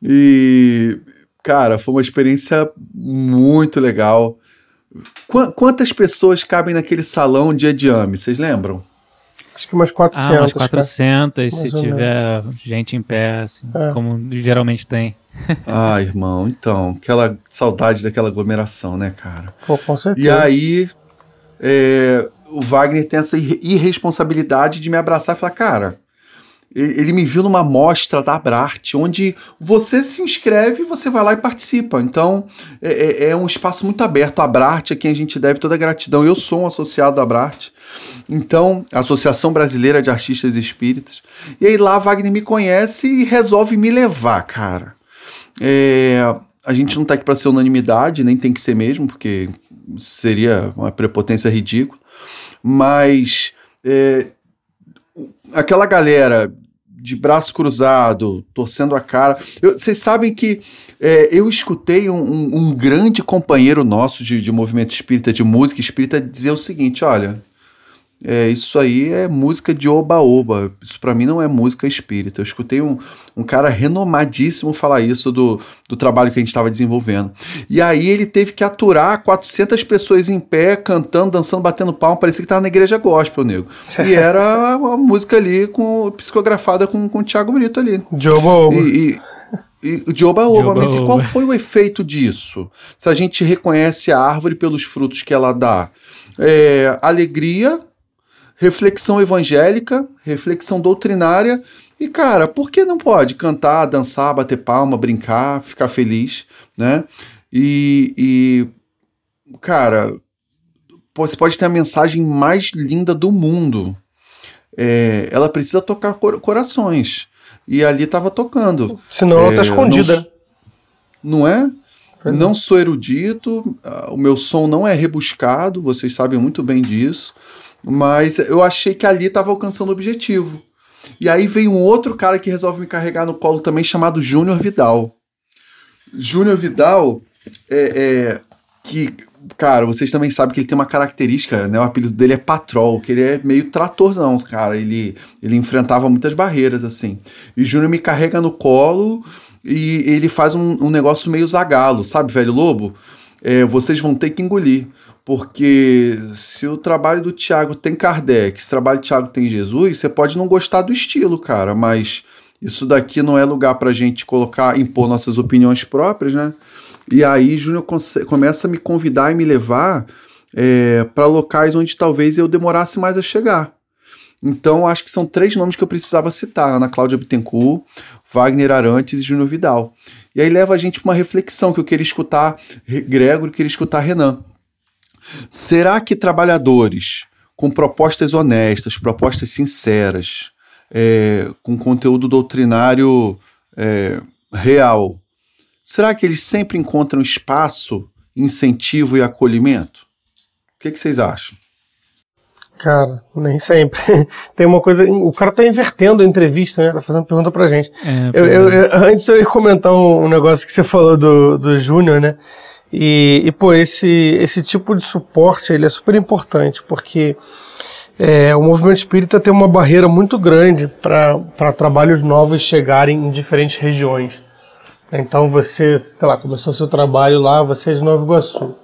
e cara, foi uma experiência muito legal. Qu quantas pessoas cabem naquele salão dia de AME, vocês lembram? Acho que umas 400. Ah, umas 400, se tiver gente em pé, assim, é. como geralmente tem. *laughs* ah, irmão, então, aquela saudade daquela aglomeração, né, cara? Pô, com certeza. E aí, é, o Wagner tem essa irresponsabilidade de me abraçar e falar, cara, ele me viu numa mostra da Abrarte, onde você se inscreve e você vai lá e participa. Então, é, é, é um espaço muito aberto. A Abrarte, a quem a gente deve toda a gratidão. Eu sou um associado da Abrarte. Então, Associação Brasileira de Artistas Espíritas. E aí lá Wagner me conhece e resolve me levar, cara. É, a gente não tá aqui para ser unanimidade, nem tem que ser mesmo, porque seria uma prepotência ridícula. Mas é, aquela galera de braço cruzado, torcendo a cara. vocês sabem que é, eu escutei um, um, um, grande companheiro nosso de, de movimento espírita, de música espírita, dizer o seguinte: olha, é, isso aí é música de oba-oba. Isso para mim não é música espírita. Eu escutei um, um cara renomadíssimo falar isso do, do trabalho que a gente estava desenvolvendo. E aí ele teve que aturar 400 pessoas em pé, cantando, dançando, batendo palma. Parecia que estava na igreja gospel, nego. E *laughs* era uma música ali com psicografada com, com o Thiago Brito ali. De oba-oba. E, e, e de oba-oba. Mas e qual foi o efeito disso? Se a gente reconhece a árvore pelos frutos que ela dá. É, alegria reflexão evangélica, reflexão doutrinária. E, cara, por que não pode cantar, dançar, bater palma, brincar, ficar feliz, né? E, e cara, você pode ter a mensagem mais linda do mundo. É, ela precisa tocar cor corações. E ali estava tocando. Senão ela tá é, escondida. Não, não é? Não sou erudito, o meu som não é rebuscado, vocês sabem muito bem disso. Mas eu achei que ali estava alcançando o objetivo. E aí veio um outro cara que resolve me carregar no colo também, chamado Júnior Vidal. Júnior Vidal é, é, que, cara, vocês também sabem que ele tem uma característica, né? O apelido dele é Patrol, que ele é meio tratorzão, cara. Ele, ele enfrentava muitas barreiras, assim. E Júnior me carrega no colo e ele faz um, um negócio meio zagalo, sabe, velho lobo? É, vocês vão ter que engolir. Porque se o trabalho do Tiago tem Kardec, se o trabalho do Tiago tem Jesus, você pode não gostar do estilo, cara, mas isso daqui não é lugar pra gente colocar, impor nossas opiniões próprias, né? E aí Júnior começa a me convidar e me levar é, para locais onde talvez eu demorasse mais a chegar. Então, acho que são três nomes que eu precisava citar: Ana Cláudia Bittencourt, Wagner Arantes e Júnior Vidal. E aí leva a gente para uma reflexão que eu queria escutar Gregor, queria escutar Renan. Será que trabalhadores com propostas honestas, propostas sinceras, é, com conteúdo doutrinário é, real, será que eles sempre encontram espaço, incentivo e acolhimento? O que, que vocês acham? Cara, nem sempre. *laughs* Tem uma coisa. O cara tá invertendo a entrevista, né? Tá fazendo pergunta pra gente. É, eu, eu, eu, antes eu ia comentar um, um negócio que você falou do, do Júnior, né? E, e pô, esse, esse tipo de suporte ele é super importante, porque é, o movimento espírita tem uma barreira muito grande para trabalhos novos chegarem em diferentes regiões. Então você, sei lá, começou seu trabalho lá, você é de Nova Iguaçu.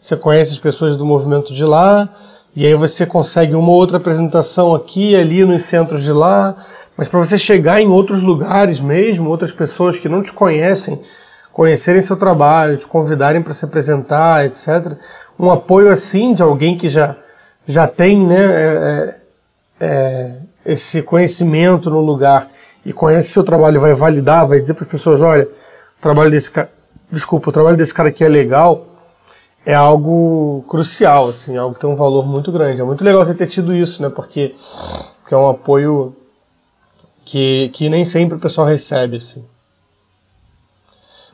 Você conhece as pessoas do movimento de lá, e aí você consegue uma outra apresentação aqui e ali nos centros de lá. Mas para você chegar em outros lugares mesmo, outras pessoas que não te conhecem, conhecerem seu trabalho, te convidarem para se apresentar, etc. Um apoio assim de alguém que já, já tem né, é, é, esse conhecimento no lugar e conhece seu trabalho, vai validar, vai dizer para as pessoas, olha, o trabalho desse cara, desculpa, o trabalho desse cara aqui é legal, é algo crucial, assim, é algo que tem um valor muito grande. É muito legal você ter tido isso, né? Porque, porque é um apoio que, que nem sempre o pessoal recebe, assim.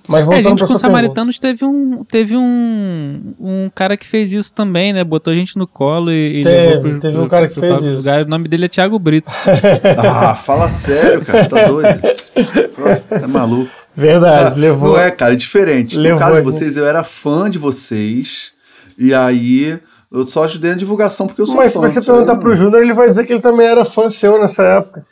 Mas voltando é, a gente com os samaritanos teve um teve um, um cara que fez isso também, né? Botou a gente no colo e, e teve, pro, teve um cara que fez isso. Lugar. O nome dele é Thiago Brito. *laughs* ah, fala sério, cara, você tá doido? *laughs* É maluco. Verdade, ah, levou. Não é, cara, é diferente. Levou, no caso de vocês, eu era fã de vocês e aí eu só ajudei na divulgação porque eu sou Mas fã. Mas se você perguntar pro Júnior, ele vai dizer que ele também era fã seu nessa época.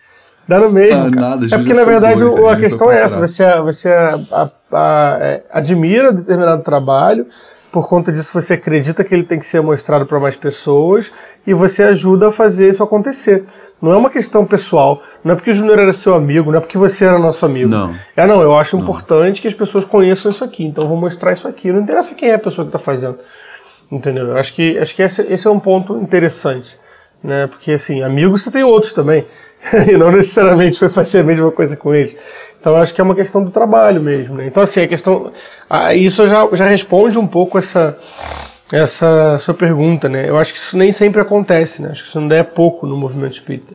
Dá no mesmo. Ah, nada, é porque, na verdade, o, a questão é essa: você, você a, a, a, é, admira determinado trabalho, por conta disso você acredita que ele tem que ser mostrado para mais pessoas e você ajuda a fazer isso acontecer. Não é uma questão pessoal, não é porque o Júnior era seu amigo, não é porque você era nosso amigo. Não. É, não, eu acho não. importante que as pessoas conheçam isso aqui, então eu vou mostrar isso aqui. Não interessa quem é a pessoa que está fazendo. Entendeu? Eu acho que, acho que esse, esse é um ponto interessante né? Porque assim, amigos você tem outros também, *laughs* e não necessariamente foi fazer a mesma coisa com eles. Então acho que é uma questão do trabalho mesmo, né? Então assim, a questão, isso já, já responde um pouco essa essa sua pergunta, né? Eu acho que isso nem sempre acontece, né? Acho que isso não é pouco no movimento espírita.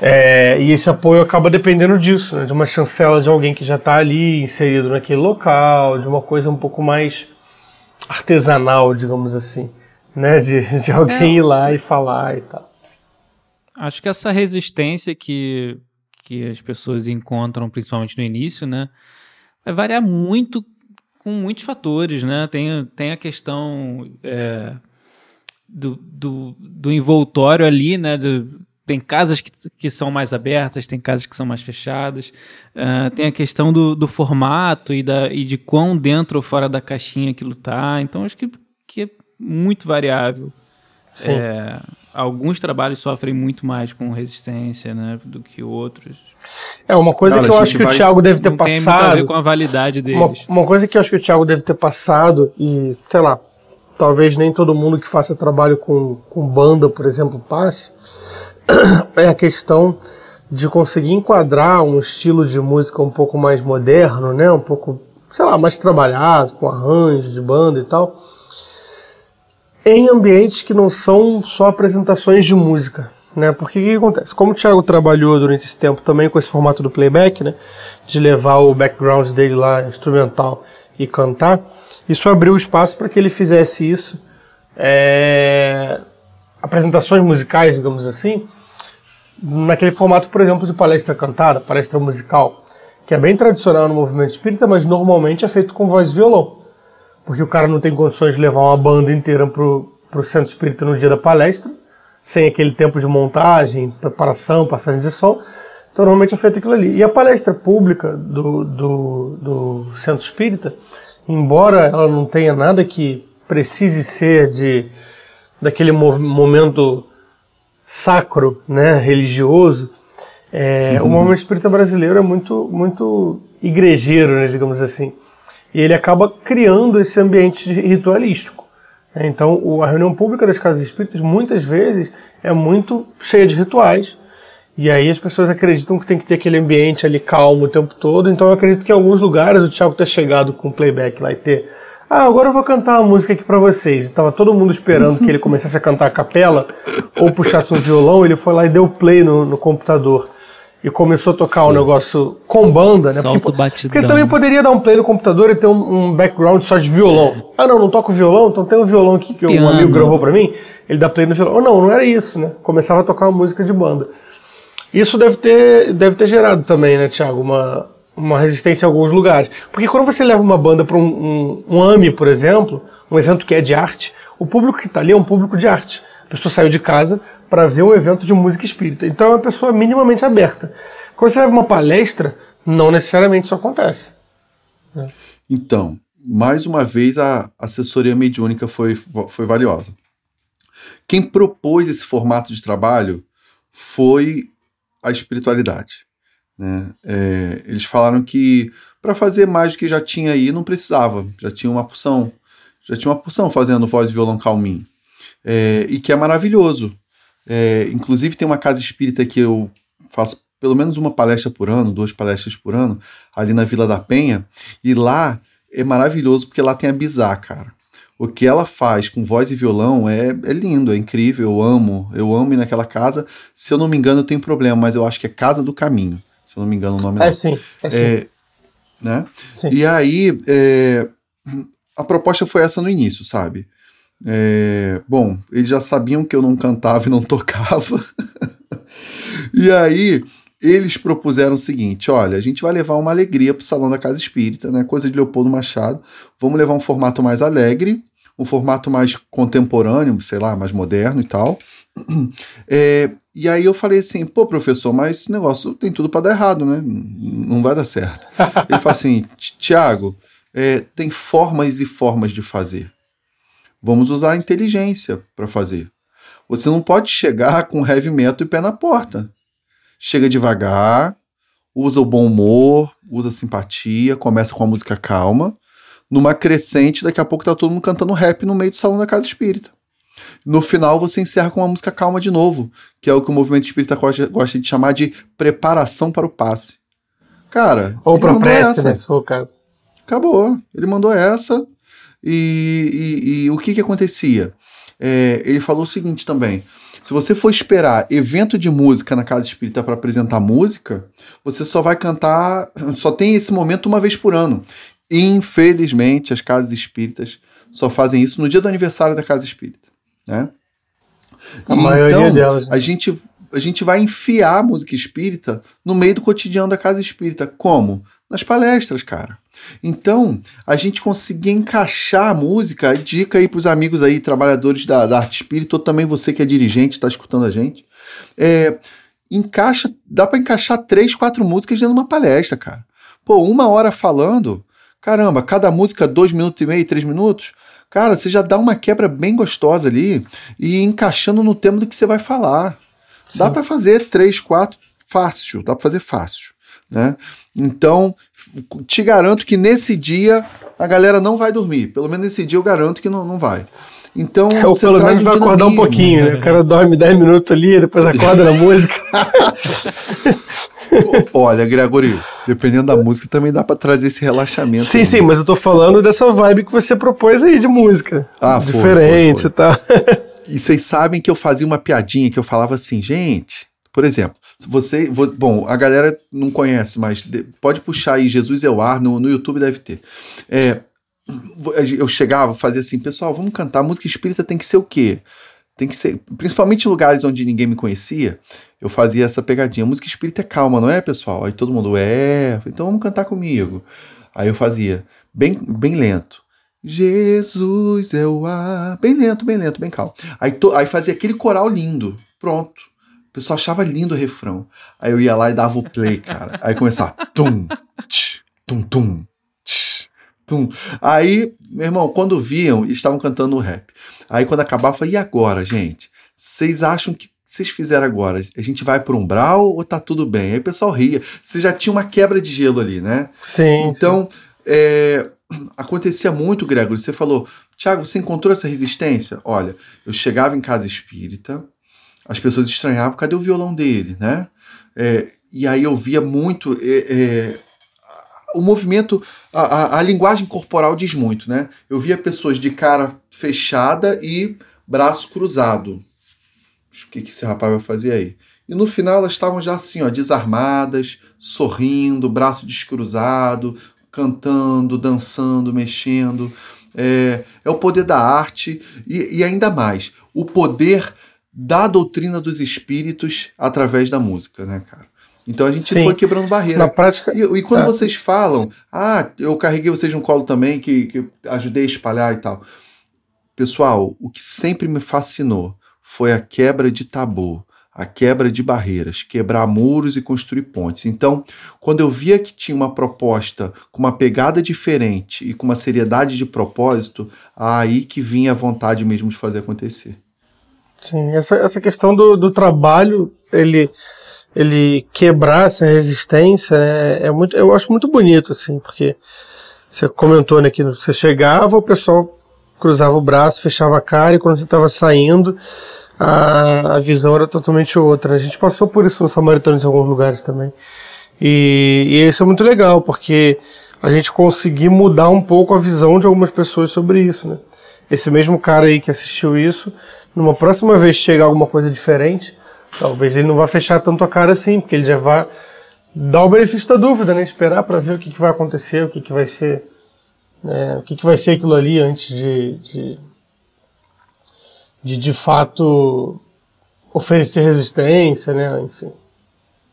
É, e esse apoio acaba dependendo disso, né? de uma chancela de alguém que já está ali inserido naquele local, de uma coisa um pouco mais artesanal, digamos assim, né? De, de alguém é. ir lá e falar e tal. Acho que essa resistência que, que as pessoas encontram, principalmente no início, né? Vai variar muito com muitos fatores, né? Tem, tem a questão é, do, do, do envoltório ali, né? Do, tem casas que, que são mais abertas, tem casas que são mais fechadas. Uh, tem a questão do, do formato e, da, e de quão dentro ou fora da caixinha aquilo tá. Então, acho que, muito variável. É, alguns trabalhos sofrem muito mais com resistência né, do que outros. É, uma coisa que eu acho que vai... o Thiago deve ter não passado. Tem muito a ver com a validade deles. Uma, uma coisa que eu acho que o Thiago deve ter passado, e sei lá, talvez nem todo mundo que faça trabalho com, com banda, por exemplo, passe *clears throat* é a questão de conseguir enquadrar um estilo de música um pouco mais moderno, né? Um pouco, sei lá, mais trabalhado, com arranjos de banda e tal, em ambientes que não são só apresentações de música, né? Porque o que, acontece? Como o Thiago trabalhou durante esse tempo também com esse formato do playback, né? De levar o background dele lá, instrumental, e cantar, isso abriu espaço para que ele fizesse isso. É, apresentações musicais, digamos assim, naquele formato, por exemplo, de palestra cantada, palestra musical, que é bem tradicional no movimento espírita, mas normalmente é feito com voz e violão. Porque o cara não tem condições de levar uma banda inteira pro, pro centro espírita no dia da palestra, sem aquele tempo de montagem, preparação, passagem de som. Então normalmente é feito aquilo ali. E a palestra pública do, do, do centro espírita, embora ela não tenha nada que precise ser de daquele momento sacro, né, religioso, é, uhum. o movimento espírita brasileiro é muito, muito igrejeiro, né, digamos assim. E ele acaba criando esse ambiente ritualístico. Então, a reunião pública das casas espíritas, muitas vezes, é muito cheia de rituais. E aí as pessoas acreditam que tem que ter aquele ambiente ali calmo o tempo todo. Então, eu acredito que em alguns lugares o Thiago ter chegado com playback lá e ter ah, agora eu vou cantar uma música aqui para vocês. E todo mundo esperando que ele começasse a cantar a capela ou puxasse um violão. Ele foi lá e deu play no, no computador e começou a tocar um negócio com banda, né? Solta porque, porque também poderia dar um play no computador e ter um, um, background só de violão. Ah, não, não toco violão, então tem um violão aqui que Piano. um amigo gravou para mim. Ele dá play no violão. Não, não era isso, né? Começava a tocar uma música de banda. Isso deve ter, deve ter gerado também, né, Thiago, uma, uma resistência em alguns lugares. Porque quando você leva uma banda para um, um, um AMI, por exemplo, um evento que é de arte, o público que está ali é um público de arte. A pessoa saiu de casa para ver um evento de música espírita. Então é uma pessoa minimamente aberta. Quando você leva uma palestra, não necessariamente isso acontece. Né? Então, mais uma vez a assessoria mediúnica foi, foi valiosa. Quem propôs esse formato de trabalho foi a espiritualidade. Né? É, eles falaram que para fazer mais do que já tinha aí não precisava, já tinha uma porção, já tinha uma porção fazendo voz e violão calminho. É, e que é maravilhoso. É, inclusive tem uma casa espírita que eu faço pelo menos uma palestra por ano, duas palestras por ano, ali na Vila da Penha, e lá é maravilhoso porque lá tem a Bizar, cara. O que ela faz com voz e violão é, é lindo, é incrível, eu amo, eu amo ir naquela casa. Se eu não me engano, eu tenho problema, mas eu acho que é Casa do Caminho se eu não me engano o nome. É não. sim, é sim. É, né? Sim. E aí, é, a proposta foi essa no início, sabe? É, bom, eles já sabiam que eu não cantava e não *laughs* tocava. e aí, eles propuseram o seguinte: olha, a gente vai levar uma alegria para o Salão da Casa Espírita, né? Coisa de Leopoldo Machado. Vamos levar um formato mais alegre, um formato mais contemporâneo, sei lá, mais moderno e tal. É, e aí eu falei assim, pô, professor, mas esse negócio tem tudo para dar errado, né? Não vai dar certo. Ele falou assim, Tiago, é, tem formas e formas de fazer. Vamos usar a inteligência para fazer. Você não pode chegar com heavy metal e pé na porta. Chega devagar, usa o bom humor, usa a simpatia, começa com a música calma. Numa crescente, daqui a pouco tá todo mundo cantando rap no meio do salão da casa espírita. No final, você encerra com uma música calma de novo, que é o que o movimento espírita gosta, gosta de chamar de preparação para o passe. Cara. Ou para prece, né, se for o caso. Acabou. Ele mandou essa. E, e, e o que que acontecia? É, ele falou o seguinte também. Se você for esperar evento de música na casa espírita para apresentar música, você só vai cantar, só tem esse momento uma vez por ano. Infelizmente, as casas espíritas só fazem isso no dia do aniversário da casa espírita, né? A maioria então, delas. Né? A gente a gente vai enfiar a música espírita no meio do cotidiano da casa espírita. Como? Nas palestras, cara. Então, a gente conseguia encaixar a música, dica aí para os amigos aí, trabalhadores da, da arte espírita, ou também você que é dirigente, está escutando a gente. É, encaixa, dá para encaixar três, quatro músicas dentro de uma palestra, cara. Pô, uma hora falando, caramba, cada música dois minutos e meio, três minutos, cara, você já dá uma quebra bem gostosa ali e encaixando no tema do que você vai falar. Sim. Dá para fazer três, quatro, fácil, dá para fazer fácil, né? Então, te garanto que nesse dia a galera não vai dormir. Pelo menos nesse dia eu garanto que não, não vai. Então, *laughs* Ou pelo menos vai acordar um pouquinho, né? O cara dorme 10 minutos ali, depois acorda na música. *laughs* Olha, Gregory, dependendo da música, também dá para trazer esse relaxamento. Sim, aí. sim, mas eu tô falando dessa vibe que você propôs aí de música. Ah, Diferente foi, foi, foi. e tal. E vocês sabem que eu fazia uma piadinha que eu falava assim, gente, por exemplo, você. Bom, a galera não conhece, mas pode puxar aí Jesus é o ar, no, no YouTube deve ter. É, eu chegava, fazia assim, pessoal, vamos cantar. Música espírita tem que ser o quê? Tem que ser. Principalmente em lugares onde ninguém me conhecia, eu fazia essa pegadinha. Música espírita é calma, não é, pessoal? Aí todo mundo, é. Então vamos cantar comigo. Aí eu fazia, bem, bem lento. Jesus é o ar. Bem lento, bem lento, bem calmo. Aí, to, aí fazia aquele coral lindo. Pronto pessoal achava lindo o refrão. Aí eu ia lá e dava o play, cara. Aí começava tum, tch, tum, tum, tch, tum. Aí, meu irmão, quando viam, estavam cantando o rap. Aí quando acabava, falei, e agora, gente? Vocês acham que vocês fizeram agora? A gente vai pro umbral ou tá tudo bem? Aí o pessoal ria. Você já tinha uma quebra de gelo ali, né? Sim. Então, sim. É, *clears throat* acontecia muito, Gregory. Você falou, Tiago, você encontrou essa resistência? Olha, eu chegava em casa espírita, as pessoas estranhavam, cadê o violão dele, né? É, e aí eu via muito é, é, o movimento, a, a, a, linguagem corporal diz muito, né? Eu via pessoas de cara fechada e braço cruzado. O que, que esse rapaz vai fazer aí? E no final elas estavam já assim, ó, desarmadas, sorrindo, braço descruzado, cantando, dançando, mexendo. É, é o poder da arte e, e ainda mais, o poder da doutrina dos espíritos através da música, né, cara? Então a gente Sim. foi quebrando barreira. Na prática. E, e quando é. vocês falam, ah, eu carreguei vocês no colo também, que, que ajudei a espalhar e tal. Pessoal, o que sempre me fascinou foi a quebra de tabu, a quebra de barreiras, quebrar muros e construir pontes. Então, quando eu via que tinha uma proposta com uma pegada diferente e com uma seriedade de propósito, aí que vinha a vontade mesmo de fazer acontecer. Sim, essa, essa questão do, do trabalho, ele, ele quebrar essa resistência é, é, muito, eu acho muito bonito, assim, porque você comentou né, que você chegava, o pessoal cruzava o braço, fechava a cara, e quando você estava saindo, a, a visão era totalmente outra. A gente passou por isso no Samaritano em alguns lugares também. E, e isso é muito legal, porque a gente conseguiu mudar um pouco a visão de algumas pessoas sobre isso, né? Esse mesmo cara aí que assistiu isso numa próxima vez chegar alguma coisa diferente, talvez ele não vá fechar tanto a cara assim, porque ele já vai dar o benefício da dúvida, né? Esperar para ver o que, que, vai acontecer, o que, que vai ser, né? o que, que vai ser aquilo ali antes de, de, de, de fato oferecer resistência, né? Enfim.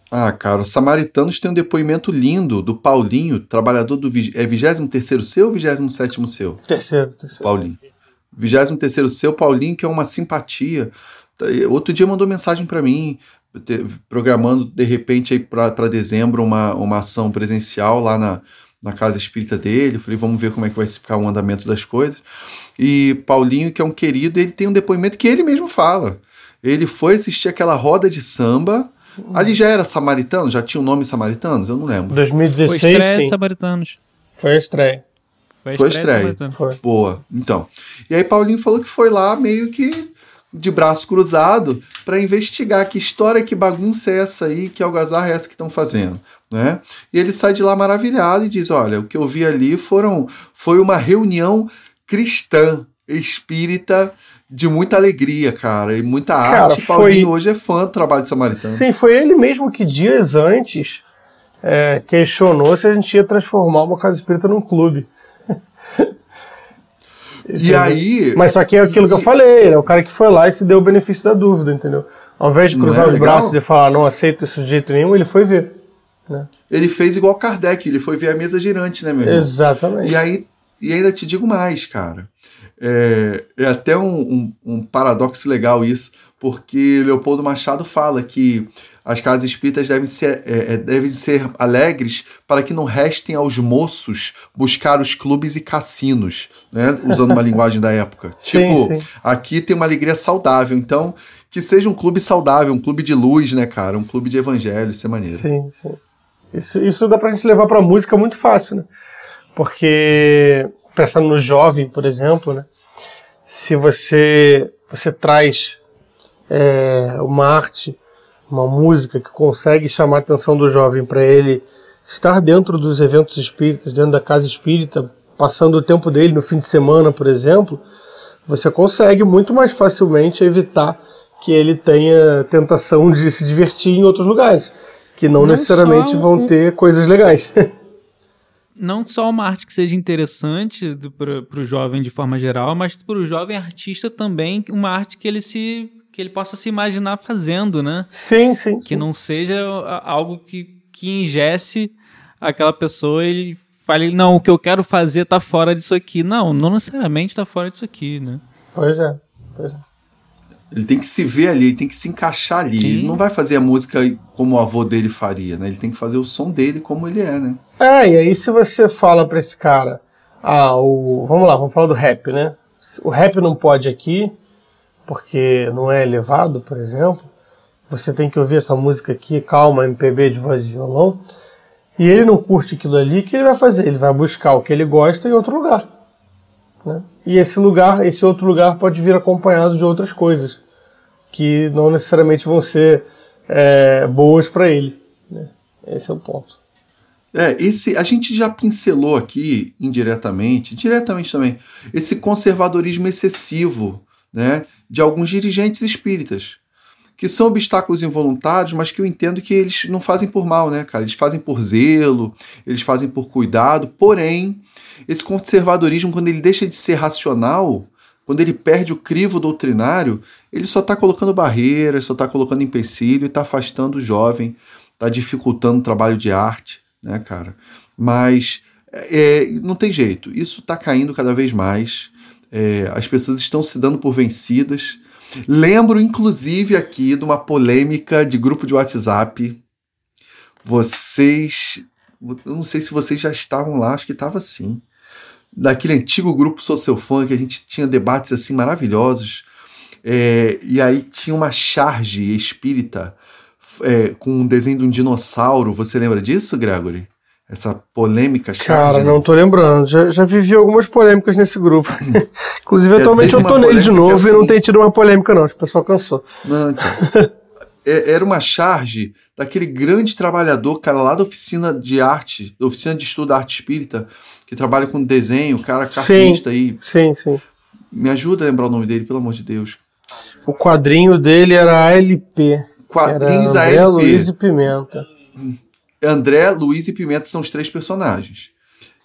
Ah, cara, os samaritanos têm um depoimento lindo do Paulinho, trabalhador do. É 23 seu ou 27 seu? Terceiro, terceiro. Paulinho. 23 seu, Paulinho, que é uma simpatia. Outro dia mandou mensagem para mim, programando de repente aí para dezembro uma, uma ação presencial lá na, na casa espírita dele. falei, vamos ver como é que vai ficar o andamento das coisas. E Paulinho, que é um querido, ele tem um depoimento que ele mesmo fala. Ele foi assistir aquela roda de samba. Ali já era samaritano? Já tinha o um nome samaritanos? Eu não lembro. 2016, foi sim. Samaritanos. Foi a estreia. Foi a estreia. Foi. Boa. Então. E aí Paulinho falou que foi lá meio que de braço cruzado para investigar que história, que bagunça é essa aí, que algazarra é essa que estão fazendo. Né? E ele sai de lá maravilhado e diz: Olha, o que eu vi ali foram, foi uma reunião cristã, espírita, de muita alegria, cara, e muita cara, arte. Foi... Paulinho hoje é fã do trabalho de Samaritano. Sim, foi ele mesmo que dias antes é, questionou se a gente ia transformar uma casa espírita num clube. E aí. Mas só que é aquilo e... que eu falei, é o cara que foi lá e se deu o benefício da dúvida, entendeu? Ao invés de cruzar é os legal? braços e falar não aceito isso de jeito nenhum, ele foi ver. Né? Ele fez igual Kardec, ele foi ver a mesa girante, né, meu irmão? Exatamente. E aí, e ainda te digo mais, cara. É, é até um, um, um paradoxo legal isso, porque Leopoldo Machado fala que as casas espíritas devem ser, é, é, devem ser alegres para que não restem aos moços buscar os clubes e cassinos, né? usando uma *laughs* linguagem da época. Sim, tipo, sim. aqui tem uma alegria saudável, então que seja um clube saudável, um clube de luz, né, cara? Um clube de evangelho, isso é maneiro. Sim, sim. Isso, isso dá pra gente levar pra música muito fácil, né? Porque, pensando no jovem, por exemplo, né? Se você, você traz é, uma arte uma música que consegue chamar a atenção do jovem para ele estar dentro dos eventos espíritas, dentro da casa espírita, passando o tempo dele no fim de semana, por exemplo, você consegue muito mais facilmente evitar que ele tenha tentação de se divertir em outros lugares, que não, não necessariamente vão ter coisas legais. *laughs* não só uma arte que seja interessante para o jovem de forma geral, mas para o jovem artista também uma arte que ele se que ele possa se imaginar fazendo, né? Sim, sim. Que sim. não seja algo que, que ingesse aquela pessoa e fale, não, o que eu quero fazer tá fora disso aqui. Não, não necessariamente tá fora disso aqui, né? Pois é, pois é. Ele tem que se ver ali, ele tem que se encaixar ali. Sim. Ele não vai fazer a música como o avô dele faria, né? Ele tem que fazer o som dele como ele é, né? É, e aí se você fala pra esse cara, ah, o. Vamos lá, vamos falar do rap, né? O rap não pode aqui, porque não é elevado, por exemplo, você tem que ouvir essa música aqui, calma, MPB de voz e violão, e ele não curte aquilo ali, o que ele vai fazer? Ele vai buscar o que ele gosta em outro lugar. Né? E esse lugar, esse outro lugar pode vir acompanhado de outras coisas, que não necessariamente vão ser é, boas para ele. Né? Esse é o ponto. É, esse a gente já pincelou aqui indiretamente, diretamente também, esse conservadorismo excessivo, né? De alguns dirigentes espíritas, que são obstáculos involuntários, mas que eu entendo que eles não fazem por mal, né, cara? Eles fazem por zelo, eles fazem por cuidado, porém, esse conservadorismo, quando ele deixa de ser racional, quando ele perde o crivo doutrinário, ele só está colocando barreiras, só está colocando empecilho e está afastando o jovem, está dificultando o trabalho de arte, né, cara? Mas é, não tem jeito, isso está caindo cada vez mais. É, as pessoas estão se dando por vencidas. Lembro, inclusive, aqui de uma polêmica de grupo de WhatsApp. Vocês. Eu não sei se vocês já estavam lá, acho que estava sim. Daquele antigo grupo Sou Seu Fã, que a gente tinha debates assim maravilhosos. É, e aí tinha uma charge espírita é, com um desenho de um dinossauro. Você lembra disso, Gregory? Essa polêmica charge, Cara, né? não tô lembrando. Já, já vivi algumas polêmicas nesse grupo. *laughs* Inclusive, é, atualmente eu tô nele de novo assim... e não tem tido uma polêmica, não. O pessoal cansou. Não, então. *laughs* é, era uma charge daquele grande trabalhador, cara, lá da oficina de arte, da oficina de estudo da arte espírita, que trabalha com desenho, cara cartunista aí. Sim, sim. Me ajuda a lembrar o nome dele, pelo amor de Deus. O quadrinho dele era ALP. Quadrinhos era ALP. Luiz e Pimenta. Hum. André, Luiz e Pimenta são os três personagens.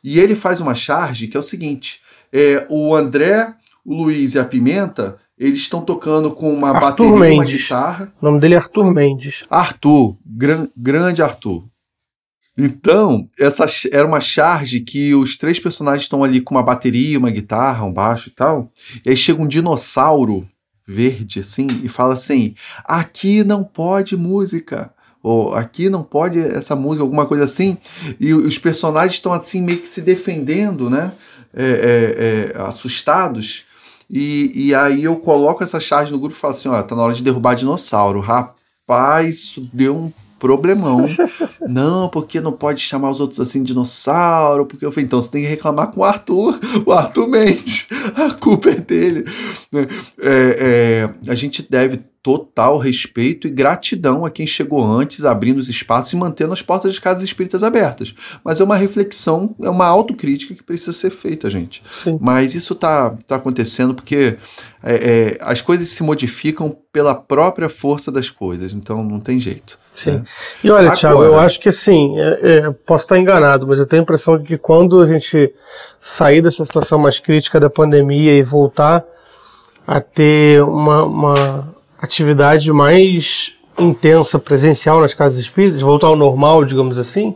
E ele faz uma charge que é o seguinte: é, o André, o Luiz e a Pimenta, eles estão tocando com uma Arthur bateria Mendes. e uma guitarra. O nome dele é Arthur Mendes. Arthur, gran, grande Arthur. Então, essa era uma charge que os três personagens estão ali com uma bateria, uma guitarra, um baixo e tal. E aí chega um dinossauro verde, assim, e fala assim: aqui não pode música ou aqui não pode essa música, alguma coisa assim, e os personagens estão assim meio que se defendendo, né? É, é, é, assustados. E, e aí eu coloco essa charge no grupo e falo assim: ó, tá na hora de derrubar dinossauro. Rapaz, isso deu um problemão. *laughs* não, porque não pode chamar os outros assim dinossauro, porque eu falei, então você tem que reclamar com o Arthur, o Arthur Mendes, *laughs* a culpa é dele. É, é, a gente deve total respeito e gratidão a quem chegou antes, abrindo os espaços e mantendo as portas de casas espíritas abertas. Mas é uma reflexão, é uma autocrítica que precisa ser feita, gente. Sim. Mas isso está tá acontecendo porque é, é, as coisas se modificam pela própria força das coisas, então não tem jeito. Sim. Né? E olha, Agora, Thiago, eu acho que assim, é, é, posso estar enganado, mas eu tenho a impressão de que quando a gente sair dessa situação mais crítica da pandemia e voltar a ter uma, uma atividade mais intensa presencial nas casas espíritas, voltar ao normal, digamos assim,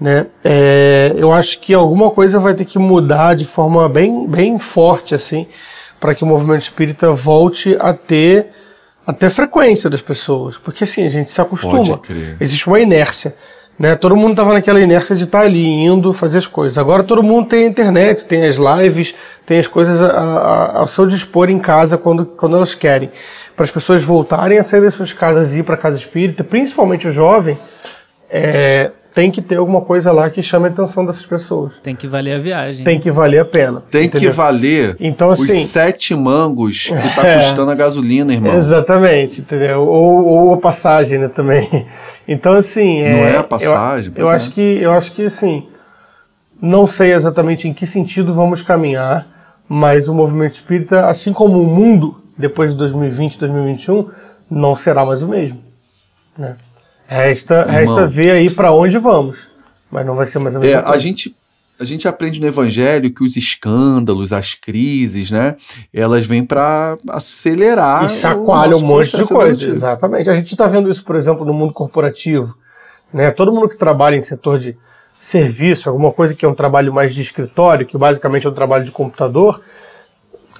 né? É, eu acho que alguma coisa vai ter que mudar de forma bem, bem forte, assim, para que o movimento espírita volte a ter até frequência das pessoas, porque assim a gente se acostuma. Existe uma inércia. Né? Todo mundo estava naquela inércia de estar tá ali, indo fazer as coisas. Agora todo mundo tem a internet, tem as lives, tem as coisas a, a, ao seu dispor em casa quando, quando elas querem para as pessoas voltarem a sair das suas casas e ir para a casa espírita, principalmente o jovem, é, tem que ter alguma coisa lá que chame a atenção dessas pessoas. Tem que valer a viagem. Tem que valer a pena. Tem entendeu? que valer então, assim, os sete mangos que está *laughs* é, custando a gasolina, irmão. Exatamente, entendeu? Ou, ou a passagem, né, também. *laughs* Então, assim... Não é, é a passagem. Eu, eu acho que, eu acho que, assim, não sei exatamente em que sentido vamos caminhar, mas o movimento espírita, assim como o mundo, depois de 2020, 2021, não será mais o mesmo. Né? Resta, resta ver aí para onde vamos, mas não vai ser mais a mesma é, coisa. A gente, a gente aprende no Evangelho que os escândalos, as crises, né, elas vêm para acelerar. E chacoalha um monte de coisa. Exatamente. A gente está vendo isso, por exemplo, no mundo corporativo. Né? Todo mundo que trabalha em setor de serviço, alguma coisa que é um trabalho mais de escritório, que basicamente é um trabalho de computador,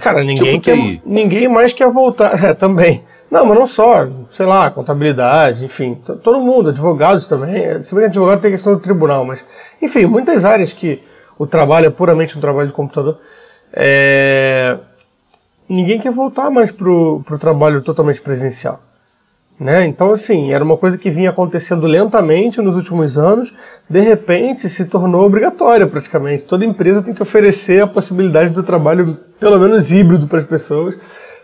Cara, ninguém, tipo quer, ninguém mais quer voltar. *laughs* É, também. Não, mas não só, sei lá, contabilidade, enfim, todo mundo, advogados também. Se bem que advogado tem questão do tribunal, mas, enfim, muitas áreas que o trabalho é puramente um trabalho de computador. É... Ninguém quer voltar mais pro, pro trabalho totalmente presencial. Né? Então, assim, era uma coisa que vinha acontecendo lentamente nos últimos anos, de repente se tornou obrigatória praticamente. Toda empresa tem que oferecer a possibilidade do trabalho, pelo menos híbrido, para as pessoas,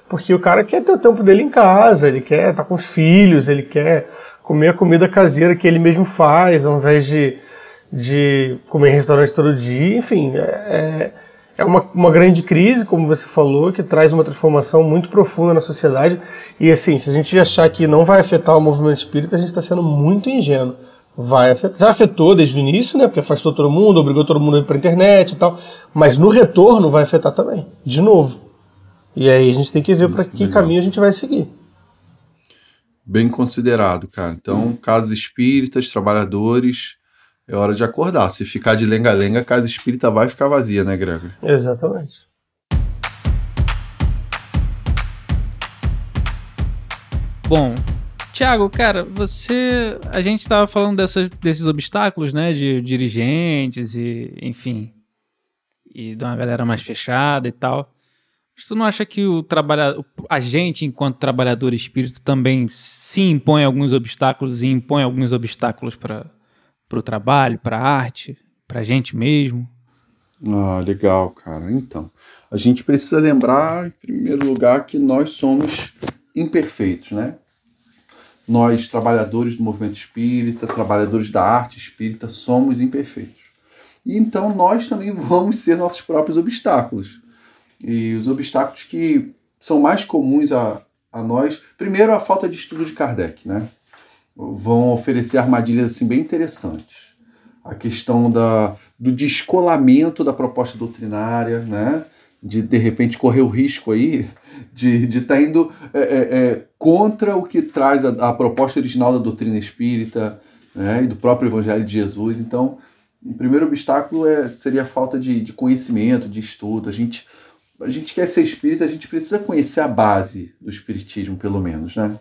porque o cara quer ter o tempo dele em casa, ele quer estar com os filhos, ele quer comer a comida caseira que ele mesmo faz, ao invés de, de comer em restaurante todo dia, enfim. É, é é uma, uma grande crise, como você falou, que traz uma transformação muito profunda na sociedade. E assim, se a gente achar que não vai afetar o movimento espírita, a gente está sendo muito ingênuo. Vai afetar. Já afetou desde o início, né? Porque afastou todo mundo, obrigou todo mundo a ir para a internet e tal. Mas no retorno vai afetar também, de novo. E aí a gente tem que ver para que Legal. caminho a gente vai seguir. Bem considerado, cara. Então, casas espíritas, trabalhadores, é hora de acordar. Se ficar de lenga-lenga, a casa espírita vai ficar vazia, né, Gregor? Exatamente. Bom, Tiago, cara, você. A gente estava falando dessas, desses obstáculos, né? De dirigentes e, enfim. E de uma galera mais fechada e tal. Mas tu não acha que o trabalhador, a gente, enquanto trabalhador espírito, também se impõe alguns obstáculos e impõe alguns obstáculos para para o trabalho, para a arte, para a gente mesmo? Ah, legal, cara. Então, a gente precisa lembrar, em primeiro lugar, que nós somos imperfeitos, né? Nós, trabalhadores do movimento espírita, trabalhadores da arte espírita, somos imperfeitos. E então nós também *laughs* vamos ser nossos próprios obstáculos. E os obstáculos que são mais comuns a, a nós, primeiro a falta de estudo de Kardec, né? Vão oferecer armadilhas assim, bem interessantes. A questão da, do descolamento da proposta doutrinária, né? de de repente correr o risco aí de estar de tá indo é, é, é, contra o que traz a, a, proposta original da doutrina espírita né? e do próprio Evangelho de Jesus. Então, o primeiro obstáculo é, seria a falta de, de conhecimento, de estudo. A gente, a gente quer ser espírita, a gente precisa conhecer a base do espiritismo, pelo menos. Né?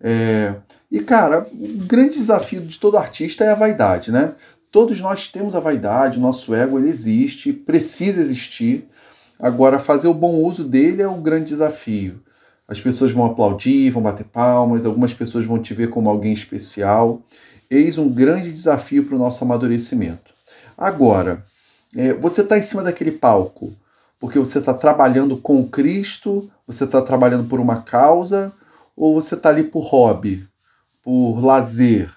É, e, cara, o grande desafio de todo artista é a vaidade, né? Todos nós temos a vaidade, o nosso ego ele existe, precisa existir. Agora, fazer o bom uso dele é o grande desafio. as pessoas vão aplaudir, vão bater palmas, algumas pessoas vão te ver como alguém especial. Eis um grande desafio para o nosso amadurecimento. Agora, é, você está em cima daquele palco porque você está trabalhando com Cristo, você está trabalhando por uma causa, ou você está ali por hobby, por lazer?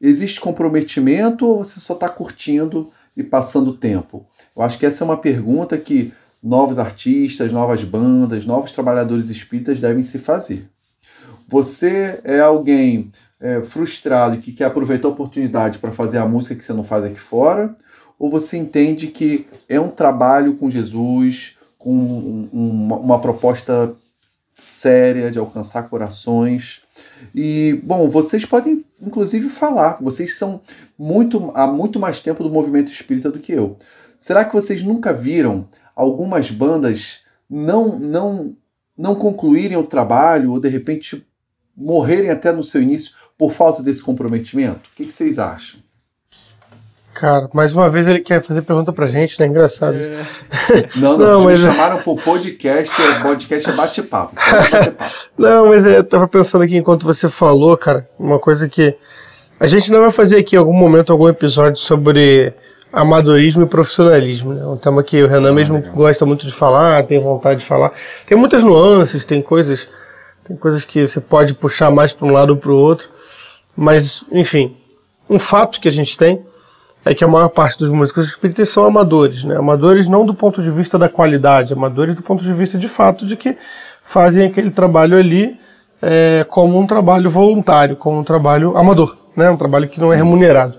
Existe comprometimento ou você só está curtindo e passando tempo? Eu acho que essa é uma pergunta que novos artistas, novas bandas, novos trabalhadores espíritas devem se fazer. Você é alguém é, frustrado que quer aproveitar a oportunidade para fazer a música que você não faz aqui fora? Ou você entende que é um trabalho com Jesus, com um, uma, uma proposta séria de alcançar corações? E, bom, vocês podem inclusive falar, vocês são muito há muito mais tempo do movimento espírita do que eu. Será que vocês nunca viram algumas bandas não não não concluírem o trabalho ou de repente morrerem até no seu início por falta desse comprometimento? O que, que vocês acham? Cara, mais uma vez ele quer fazer pergunta pra gente, né? Engraçado. É. *laughs* *laughs* Não, não, não mas... me é- chamaram pro podcast, é, podcast é bate-papo. *laughs* não, mas eu tava pensando aqui enquanto você falou, cara, uma coisa que a gente não vai fazer aqui em algum momento algum episódio sobre amadorismo e profissionalismo, né? Um tema que o Renan ah, mesmo legal. gosta muito de falar, tem vontade de falar. Tem muitas nuances, tem coisas, tem coisas que você pode puxar mais para um lado ou para o outro, mas enfim, um fato que a gente tem é que a maior parte dos músicos espíritas são amadores, né? Amadores não do ponto de vista da qualidade, amadores do ponto de vista de fato de que fazem aquele trabalho ali é, como um trabalho voluntário, como um trabalho amador, né? Um trabalho que não é remunerado.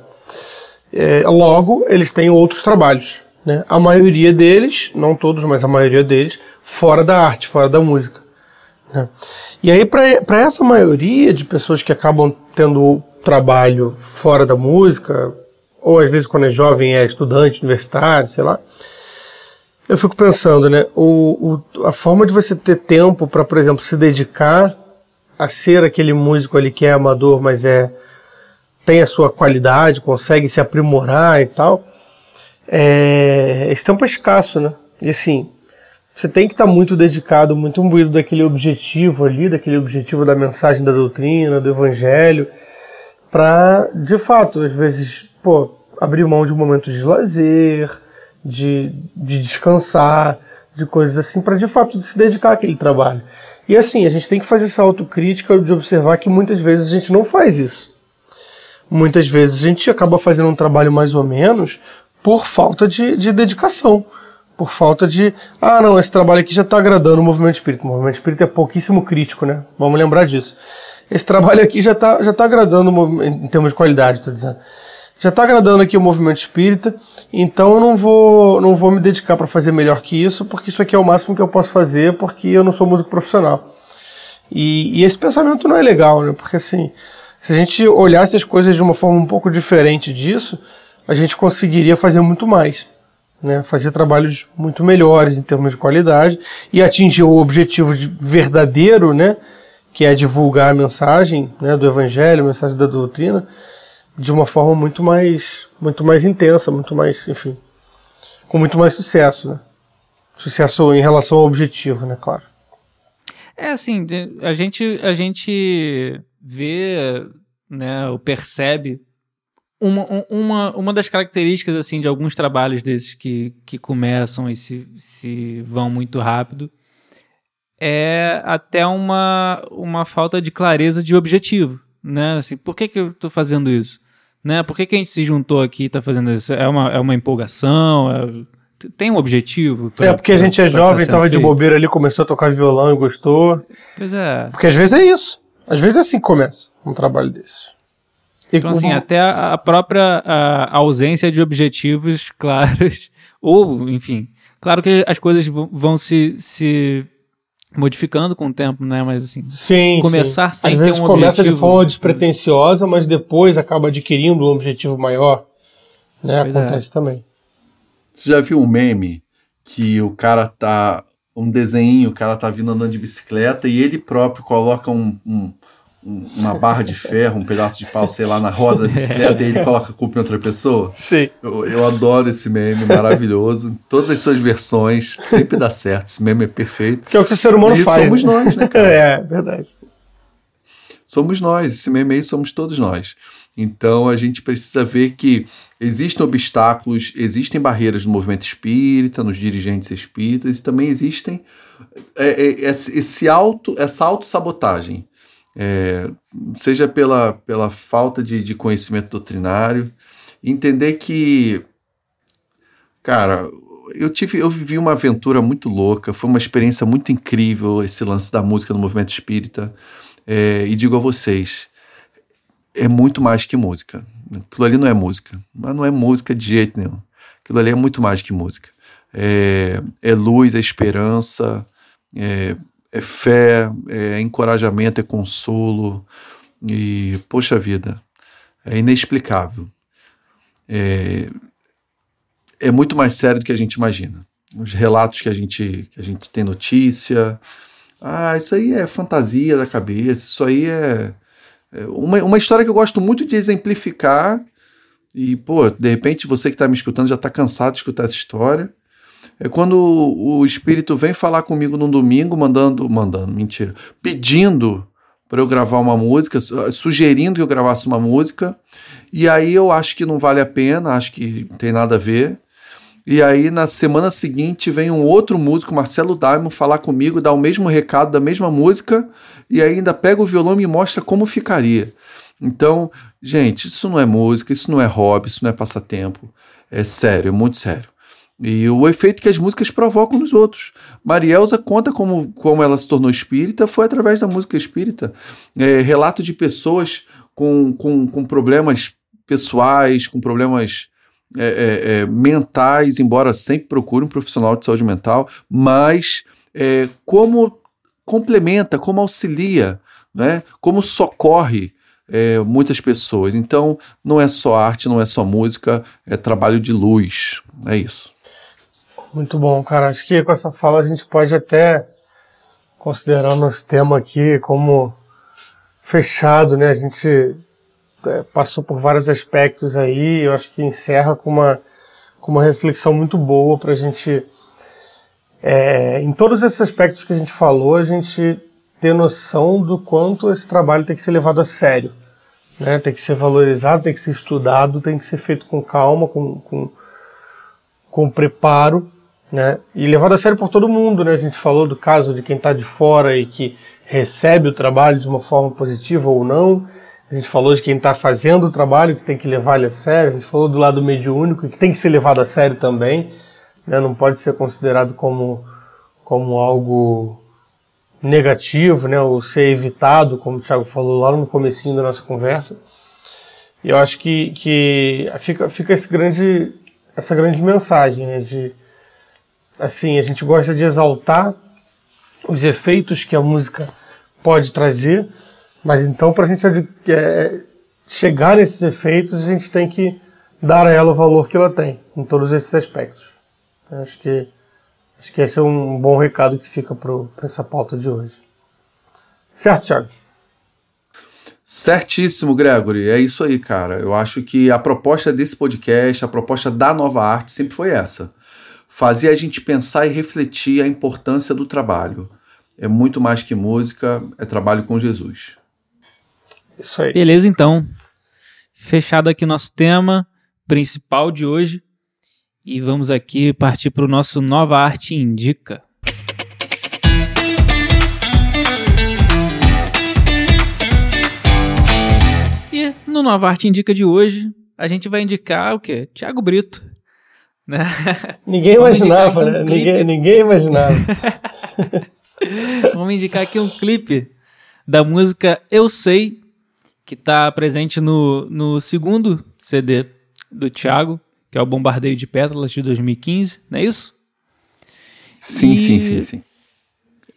É, logo, eles têm outros trabalhos, né? A maioria deles, não todos, mas a maioria deles, fora da arte, fora da música. Né? E aí, para essa maioria de pessoas que acabam tendo trabalho fora da música, ou às vezes quando é jovem é estudante, universitário, sei lá. Eu fico pensando, né, o, o a forma de você ter tempo para, por exemplo, se dedicar a ser aquele músico ali que é amador, mas é tem a sua qualidade, consegue se aprimorar e tal, é, esse tempo é escasso, né? E assim, você tem que estar tá muito dedicado, muito imbuído daquele objetivo ali, daquele objetivo da mensagem da doutrina, do evangelho, para, de fato, às vezes, pô, abrir mão de momentos de lazer, de, de descansar, de coisas assim, para de fato se dedicar àquele trabalho. E assim, a gente tem que fazer essa autocrítica de observar que muitas vezes a gente não faz isso. Muitas vezes a gente acaba fazendo um trabalho mais ou menos por falta de, de dedicação. Por falta de. Ah, não, esse trabalho aqui já está agradando o movimento espírita. O movimento espírita é pouquíssimo crítico, né? Vamos lembrar disso. Esse trabalho aqui já está já tá agradando em termos de qualidade, estou dizendo já está agradando aqui o movimento espírita, então eu não vou, não vou me dedicar para fazer melhor que isso, porque isso aqui é o máximo que eu posso fazer, porque eu não sou músico profissional. E, e esse pensamento não é legal, né? Porque assim, se a gente olhasse as coisas de uma forma um pouco diferente disso, a gente conseguiria fazer muito mais. Né, fazer trabalhos muito melhores em termos de qualidade e atingir o objetivo verdadeiro, né, que é divulgar a mensagem né, do Evangelho, a mensagem da doutrina, de uma forma muito mais, muito mais intensa, muito mais, enfim, com muito mais sucesso, né? Sucesso em relação ao objetivo, né, claro. É assim, a gente, a gente vê, né, ou percebe uma, uma, uma das características assim de alguns trabalhos desses que, que começam e se, se vão muito rápido é até uma, uma falta de clareza de objetivo, né? Assim, por que, que eu estou fazendo isso? Né? Por que, que a gente se juntou aqui e está fazendo isso? É uma, é uma empolgação? É, tem um objetivo? Pra, é, porque a gente é jovem, estava tá de bobeira ali, começou a tocar violão e gostou. Pois é. Porque às vezes é isso. Às vezes é assim que começa um trabalho desse. E então, assim, até a, própria a ausência de objetivos *laughs* claros, ou, enfim, claro que as coisas vão se, se modificando com o tempo, né? Mas assim, sim, começar sim. sem Às ter vezes um começa objetivo... de forma despretensiosa, mas depois acaba adquirindo um objetivo maior, né? Pois é. Acontece é. também. Você já viu um meme que o cara tá um desenho, o cara tá vindo andando de bicicleta e ele próprio coloca um, um, uma barra de ferro, um pedaço de pau, sei lá, na roda da bicicleta e ele coloca a culpa em outra pessoa. Sim. Eu, eu adoro esse meme, maravilhoso. Todas as suas versões, sempre dá certo. Esse meme é perfeito. Que é o que o ser humano e faz. somos né? nós, né, cara? *laughs* é, verdade. Somos nós. Esse meme aí somos todos nós. Então a gente precisa ver que existem obstáculos, existem barreiras no movimento espírita, nos dirigentes espíritas, e também existem é, é, esse auto, essa autossabotagem. É, seja pela, pela falta de, de conhecimento doutrinário, entender que, cara, eu tive, eu vivi uma aventura muito louca, foi uma experiência muito incrível esse lance da música no movimento espírita, é, e digo a vocês, é muito mais que música. Aquilo ali não é música, mas não é música de jeito nenhum. Aquilo ali é muito mais que música. É, é luz, é esperança, é, é fé, é encorajamento, é consolo. E, poxa vida, é inexplicável. É, é muito mais sério do que a gente imagina. Os relatos que a gente, que a gente tem notícia. Ah, isso aí é fantasia da cabeça, isso aí é. é uma, uma história que eu gosto muito de exemplificar. E, pô, de repente você que está me escutando já está cansado de escutar essa história. É quando o espírito vem falar comigo num domingo, mandando, mandando, mentira, pedindo para eu gravar uma música, sugerindo que eu gravasse uma música, e aí eu acho que não vale a pena, acho que tem nada a ver. E aí na semana seguinte vem um outro músico, Marcelo Daimon, falar comigo, dar o mesmo recado da mesma música, e ainda pega o violão e me mostra como ficaria. Então, gente, isso não é música, isso não é hobby, isso não é passatempo. É sério, é muito sério. E o efeito que as músicas provocam nos outros. Marielza conta como, como ela se tornou espírita foi através da música espírita. É, relato de pessoas com, com, com problemas pessoais, com problemas é, é, é mentais, embora sempre procure um profissional de saúde mental, mas é, como complementa, como auxilia, né? como socorre é, muitas pessoas. Então, não é só arte, não é só música, é trabalho de luz. É isso. Muito bom, cara. Acho que com essa fala a gente pode até considerar nosso tema aqui como fechado, né? A gente é, passou por vários aspectos aí, eu acho que encerra com uma, com uma reflexão muito boa para a gente, é, em todos esses aspectos que a gente falou, a gente ter noção do quanto esse trabalho tem que ser levado a sério, né? Tem que ser valorizado, tem que ser estudado, tem que ser feito com calma, com, com, com preparo, né? E levado a sério por todo mundo, né? A gente falou do caso de quem está de fora e que recebe o trabalho de uma forma positiva ou não. A gente falou de quem está fazendo o trabalho que tem que levar ele a sério. A gente falou do lado mediúnico que tem que ser levado a sério também, né? Não pode ser considerado como como algo negativo, né? Ou ser evitado, como o Thiago falou lá no comecinho da nossa conversa. E eu acho que, que fica, fica esse grande, essa grande mensagem, né? De assim, a gente gosta de exaltar os efeitos que a música pode trazer, mas então para a gente é, chegar nesses efeitos, a gente tem que dar a ela o valor que ela tem, em todos esses aspectos. Acho que, acho que esse é um bom recado que fica para essa pauta de hoje. Certo, Thiago? Certíssimo, Gregory. É isso aí, cara. Eu acho que a proposta desse podcast, a proposta da nova arte sempre foi essa fazia a gente pensar e refletir a importância do trabalho. É muito mais que música, é trabalho com Jesus. Isso aí. Beleza, então. Fechado aqui nosso tema principal de hoje. E vamos aqui partir para o nosso Nova Arte Indica. E no Nova Arte Indica de hoje, a gente vai indicar o quê? Tiago Brito. Né? Ninguém imaginava, né? Um ninguém, ninguém imaginava. *laughs* Vamos indicar aqui um clipe da música Eu Sei, que está presente no, no segundo CD do Thiago, que é o Bombardeio de Pétalas de 2015, não é isso? Sim, e, sim, sim, sim.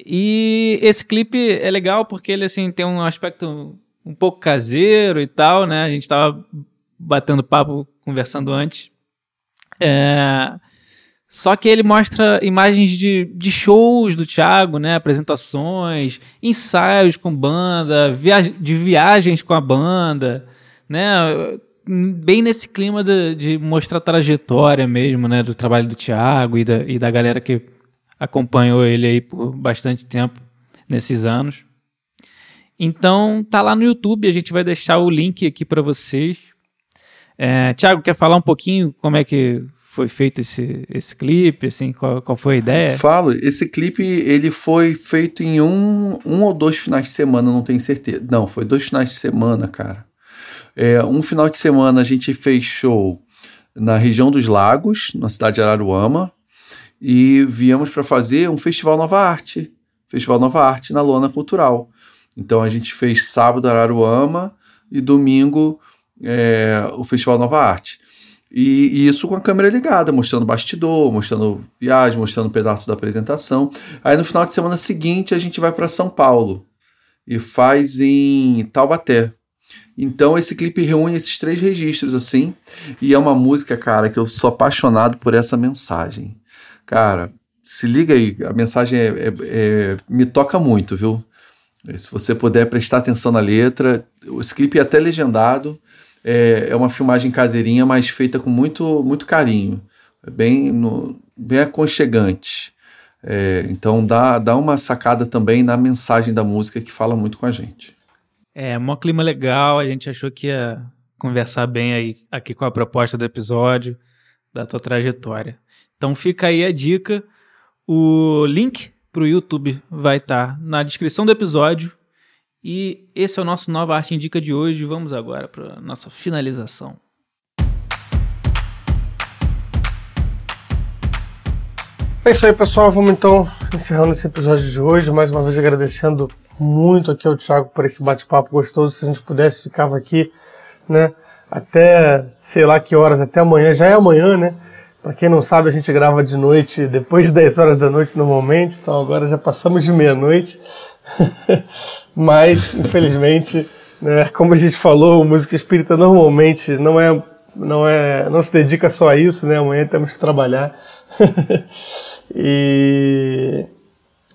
E esse clipe é legal porque ele assim tem um aspecto um pouco caseiro e tal, né? A gente estava batendo papo, conversando antes. É, Só que ele mostra imagens de, de shows do Thiago, né? Apresentações, ensaios com banda, viaj de viagens com a banda, né? Bem nesse clima de, de mostrar a trajetória mesmo, né? Do trabalho do Thiago e da, e da galera que acompanhou ele aí por bastante tempo nesses anos. Então tá lá no YouTube, a gente vai deixar o link aqui para vocês. É, Tiago, quer falar um pouquinho como é que foi feito esse, esse clipe, assim, qual, qual foi a ideia? Falo, esse clipe ele foi feito em um, um ou dois finais de semana, não tenho certeza. Não, foi dois finais de semana, cara. É, um final de semana a gente fez show na região dos Lagos, na cidade de Araruama, e viemos para fazer um festival Nova Arte, Festival Nova Arte na Lona Cultural. Então a gente fez sábado Araruama e domingo é, o Festival Nova Arte. E, e, isso com a câmera ligada, mostrando bastidor, mostrando viagem, mostrando um pedaço da apresentação. Aí no final de semana seguinte a gente vai para São Paulo e faz em Taubaté. Então esse clipe reúne esses três registros assim, e é uma música, cara, que eu sou apaixonado por essa mensagem. Cara, se liga aí, a mensagem é, é, é, me toca muito, viu? Se você puder prestar atenção na letra, esse clipe é até legendado, é, é uma filmagem caseirinha, mas feita com muito, muito carinho, é bem, no, bem aconchegante. É, então dá, dá uma sacada também na mensagem da música que fala muito com a gente. É, um clima legal, a gente achou que ia conversar bem aí aqui com a proposta do episódio, da tua trajetória. Então fica aí a dica, o link para o YouTube vai estar tá na descrição do episódio. E esse é o nosso Nova Arte Indica de hoje. Vamos agora para nossa finalização. É isso aí, pessoal. Vamos então encerrando esse episódio de hoje. Mais uma vez agradecendo muito aqui ao Thiago por esse bate-papo gostoso. Se a gente pudesse, ficava aqui, né? Até sei lá que horas, até amanhã. Já é amanhã, né? Para quem não sabe, a gente grava de noite, depois de 10 horas da noite normalmente, então agora já passamos de meia-noite. *laughs* Mas, infelizmente, né, como a gente falou, música espírita normalmente não é, não é, não se dedica só a isso, né? Amanhã temos que trabalhar. *laughs* e,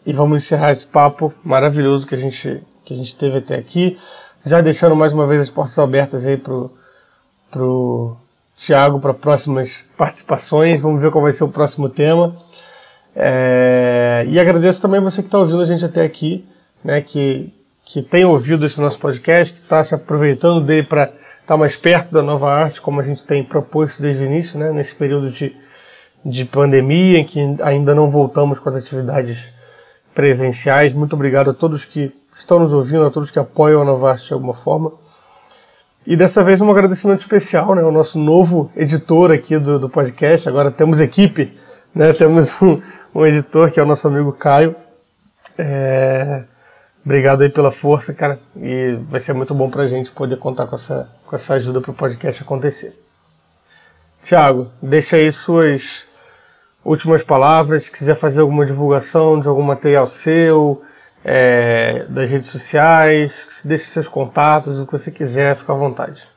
e vamos encerrar esse papo maravilhoso que a gente que a gente teve até aqui, já deixando mais uma vez as portas abertas aí pro pro Tiago para próximas participações. Vamos ver qual vai ser o próximo tema. É, e agradeço também você que está ouvindo a gente até aqui, né, que, que tem ouvido esse nosso podcast, que está se aproveitando dele para estar tá mais perto da nova arte, como a gente tem proposto desde o início, né, nesse período de, de pandemia, em que ainda não voltamos com as atividades presenciais. Muito obrigado a todos que estão nos ouvindo, a todos que apoiam a nova arte de alguma forma. E dessa vez um agradecimento especial, né? O nosso novo editor aqui do, do podcast. Agora temos equipe, né? Temos *laughs* um, um editor que é o nosso amigo Caio. É... Obrigado aí pela força, cara. E vai ser muito bom pra gente poder contar com essa, com essa ajuda para o podcast acontecer. Tiago, deixa aí suas últimas palavras. Se quiser fazer alguma divulgação de algum material seu, é, das redes sociais, deixe seus contatos, o que você quiser, fica à vontade.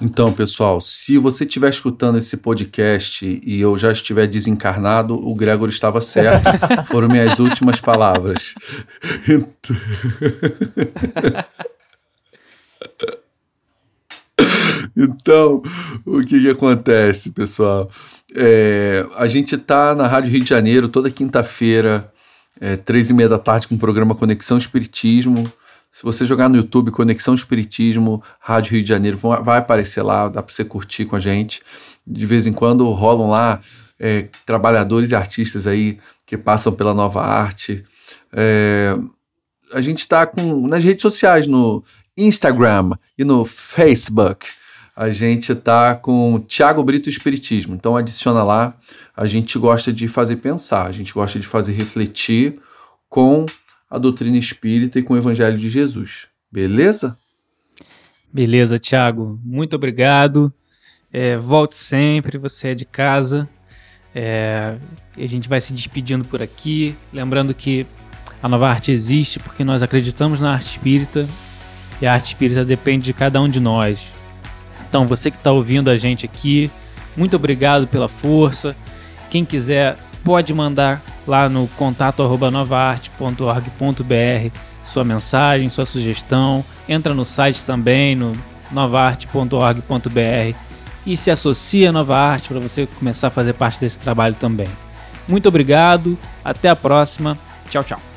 Então, pessoal, se você estiver escutando esse podcast e eu já estiver desencarnado, o Gregor estava certo. *laughs* Foram minhas últimas palavras. Então, o que, que acontece, pessoal? É, a gente está na Rádio Rio de Janeiro toda quinta-feira é, três e meia da tarde com o programa Conexão Espiritismo. Se você jogar no YouTube Conexão Espiritismo, Rádio Rio de Janeiro, vai aparecer lá, dá para você curtir com a gente. De vez em quando rolam lá é, trabalhadores e artistas aí que passam pela nova arte. É, a gente está com nas redes sociais, no Instagram e no Facebook a gente tá com Tiago Brito Espiritismo. Então adiciona lá. A gente gosta de fazer pensar, a gente gosta de fazer refletir com a doutrina espírita e com o Evangelho de Jesus. Beleza? Beleza, Tiago. Muito obrigado. É, volte sempre, você é de casa. É, a gente vai se despedindo por aqui. Lembrando que a nova arte existe porque nós acreditamos na arte espírita e a arte espírita depende de cada um de nós então, você que está ouvindo a gente aqui, muito obrigado pela força. Quem quiser pode mandar lá no contato novaarte.org.br sua mensagem, sua sugestão. Entra no site também, no novaarte.org.br e se associa à Nova Arte para você começar a fazer parte desse trabalho também. Muito obrigado, até a próxima. Tchau, tchau.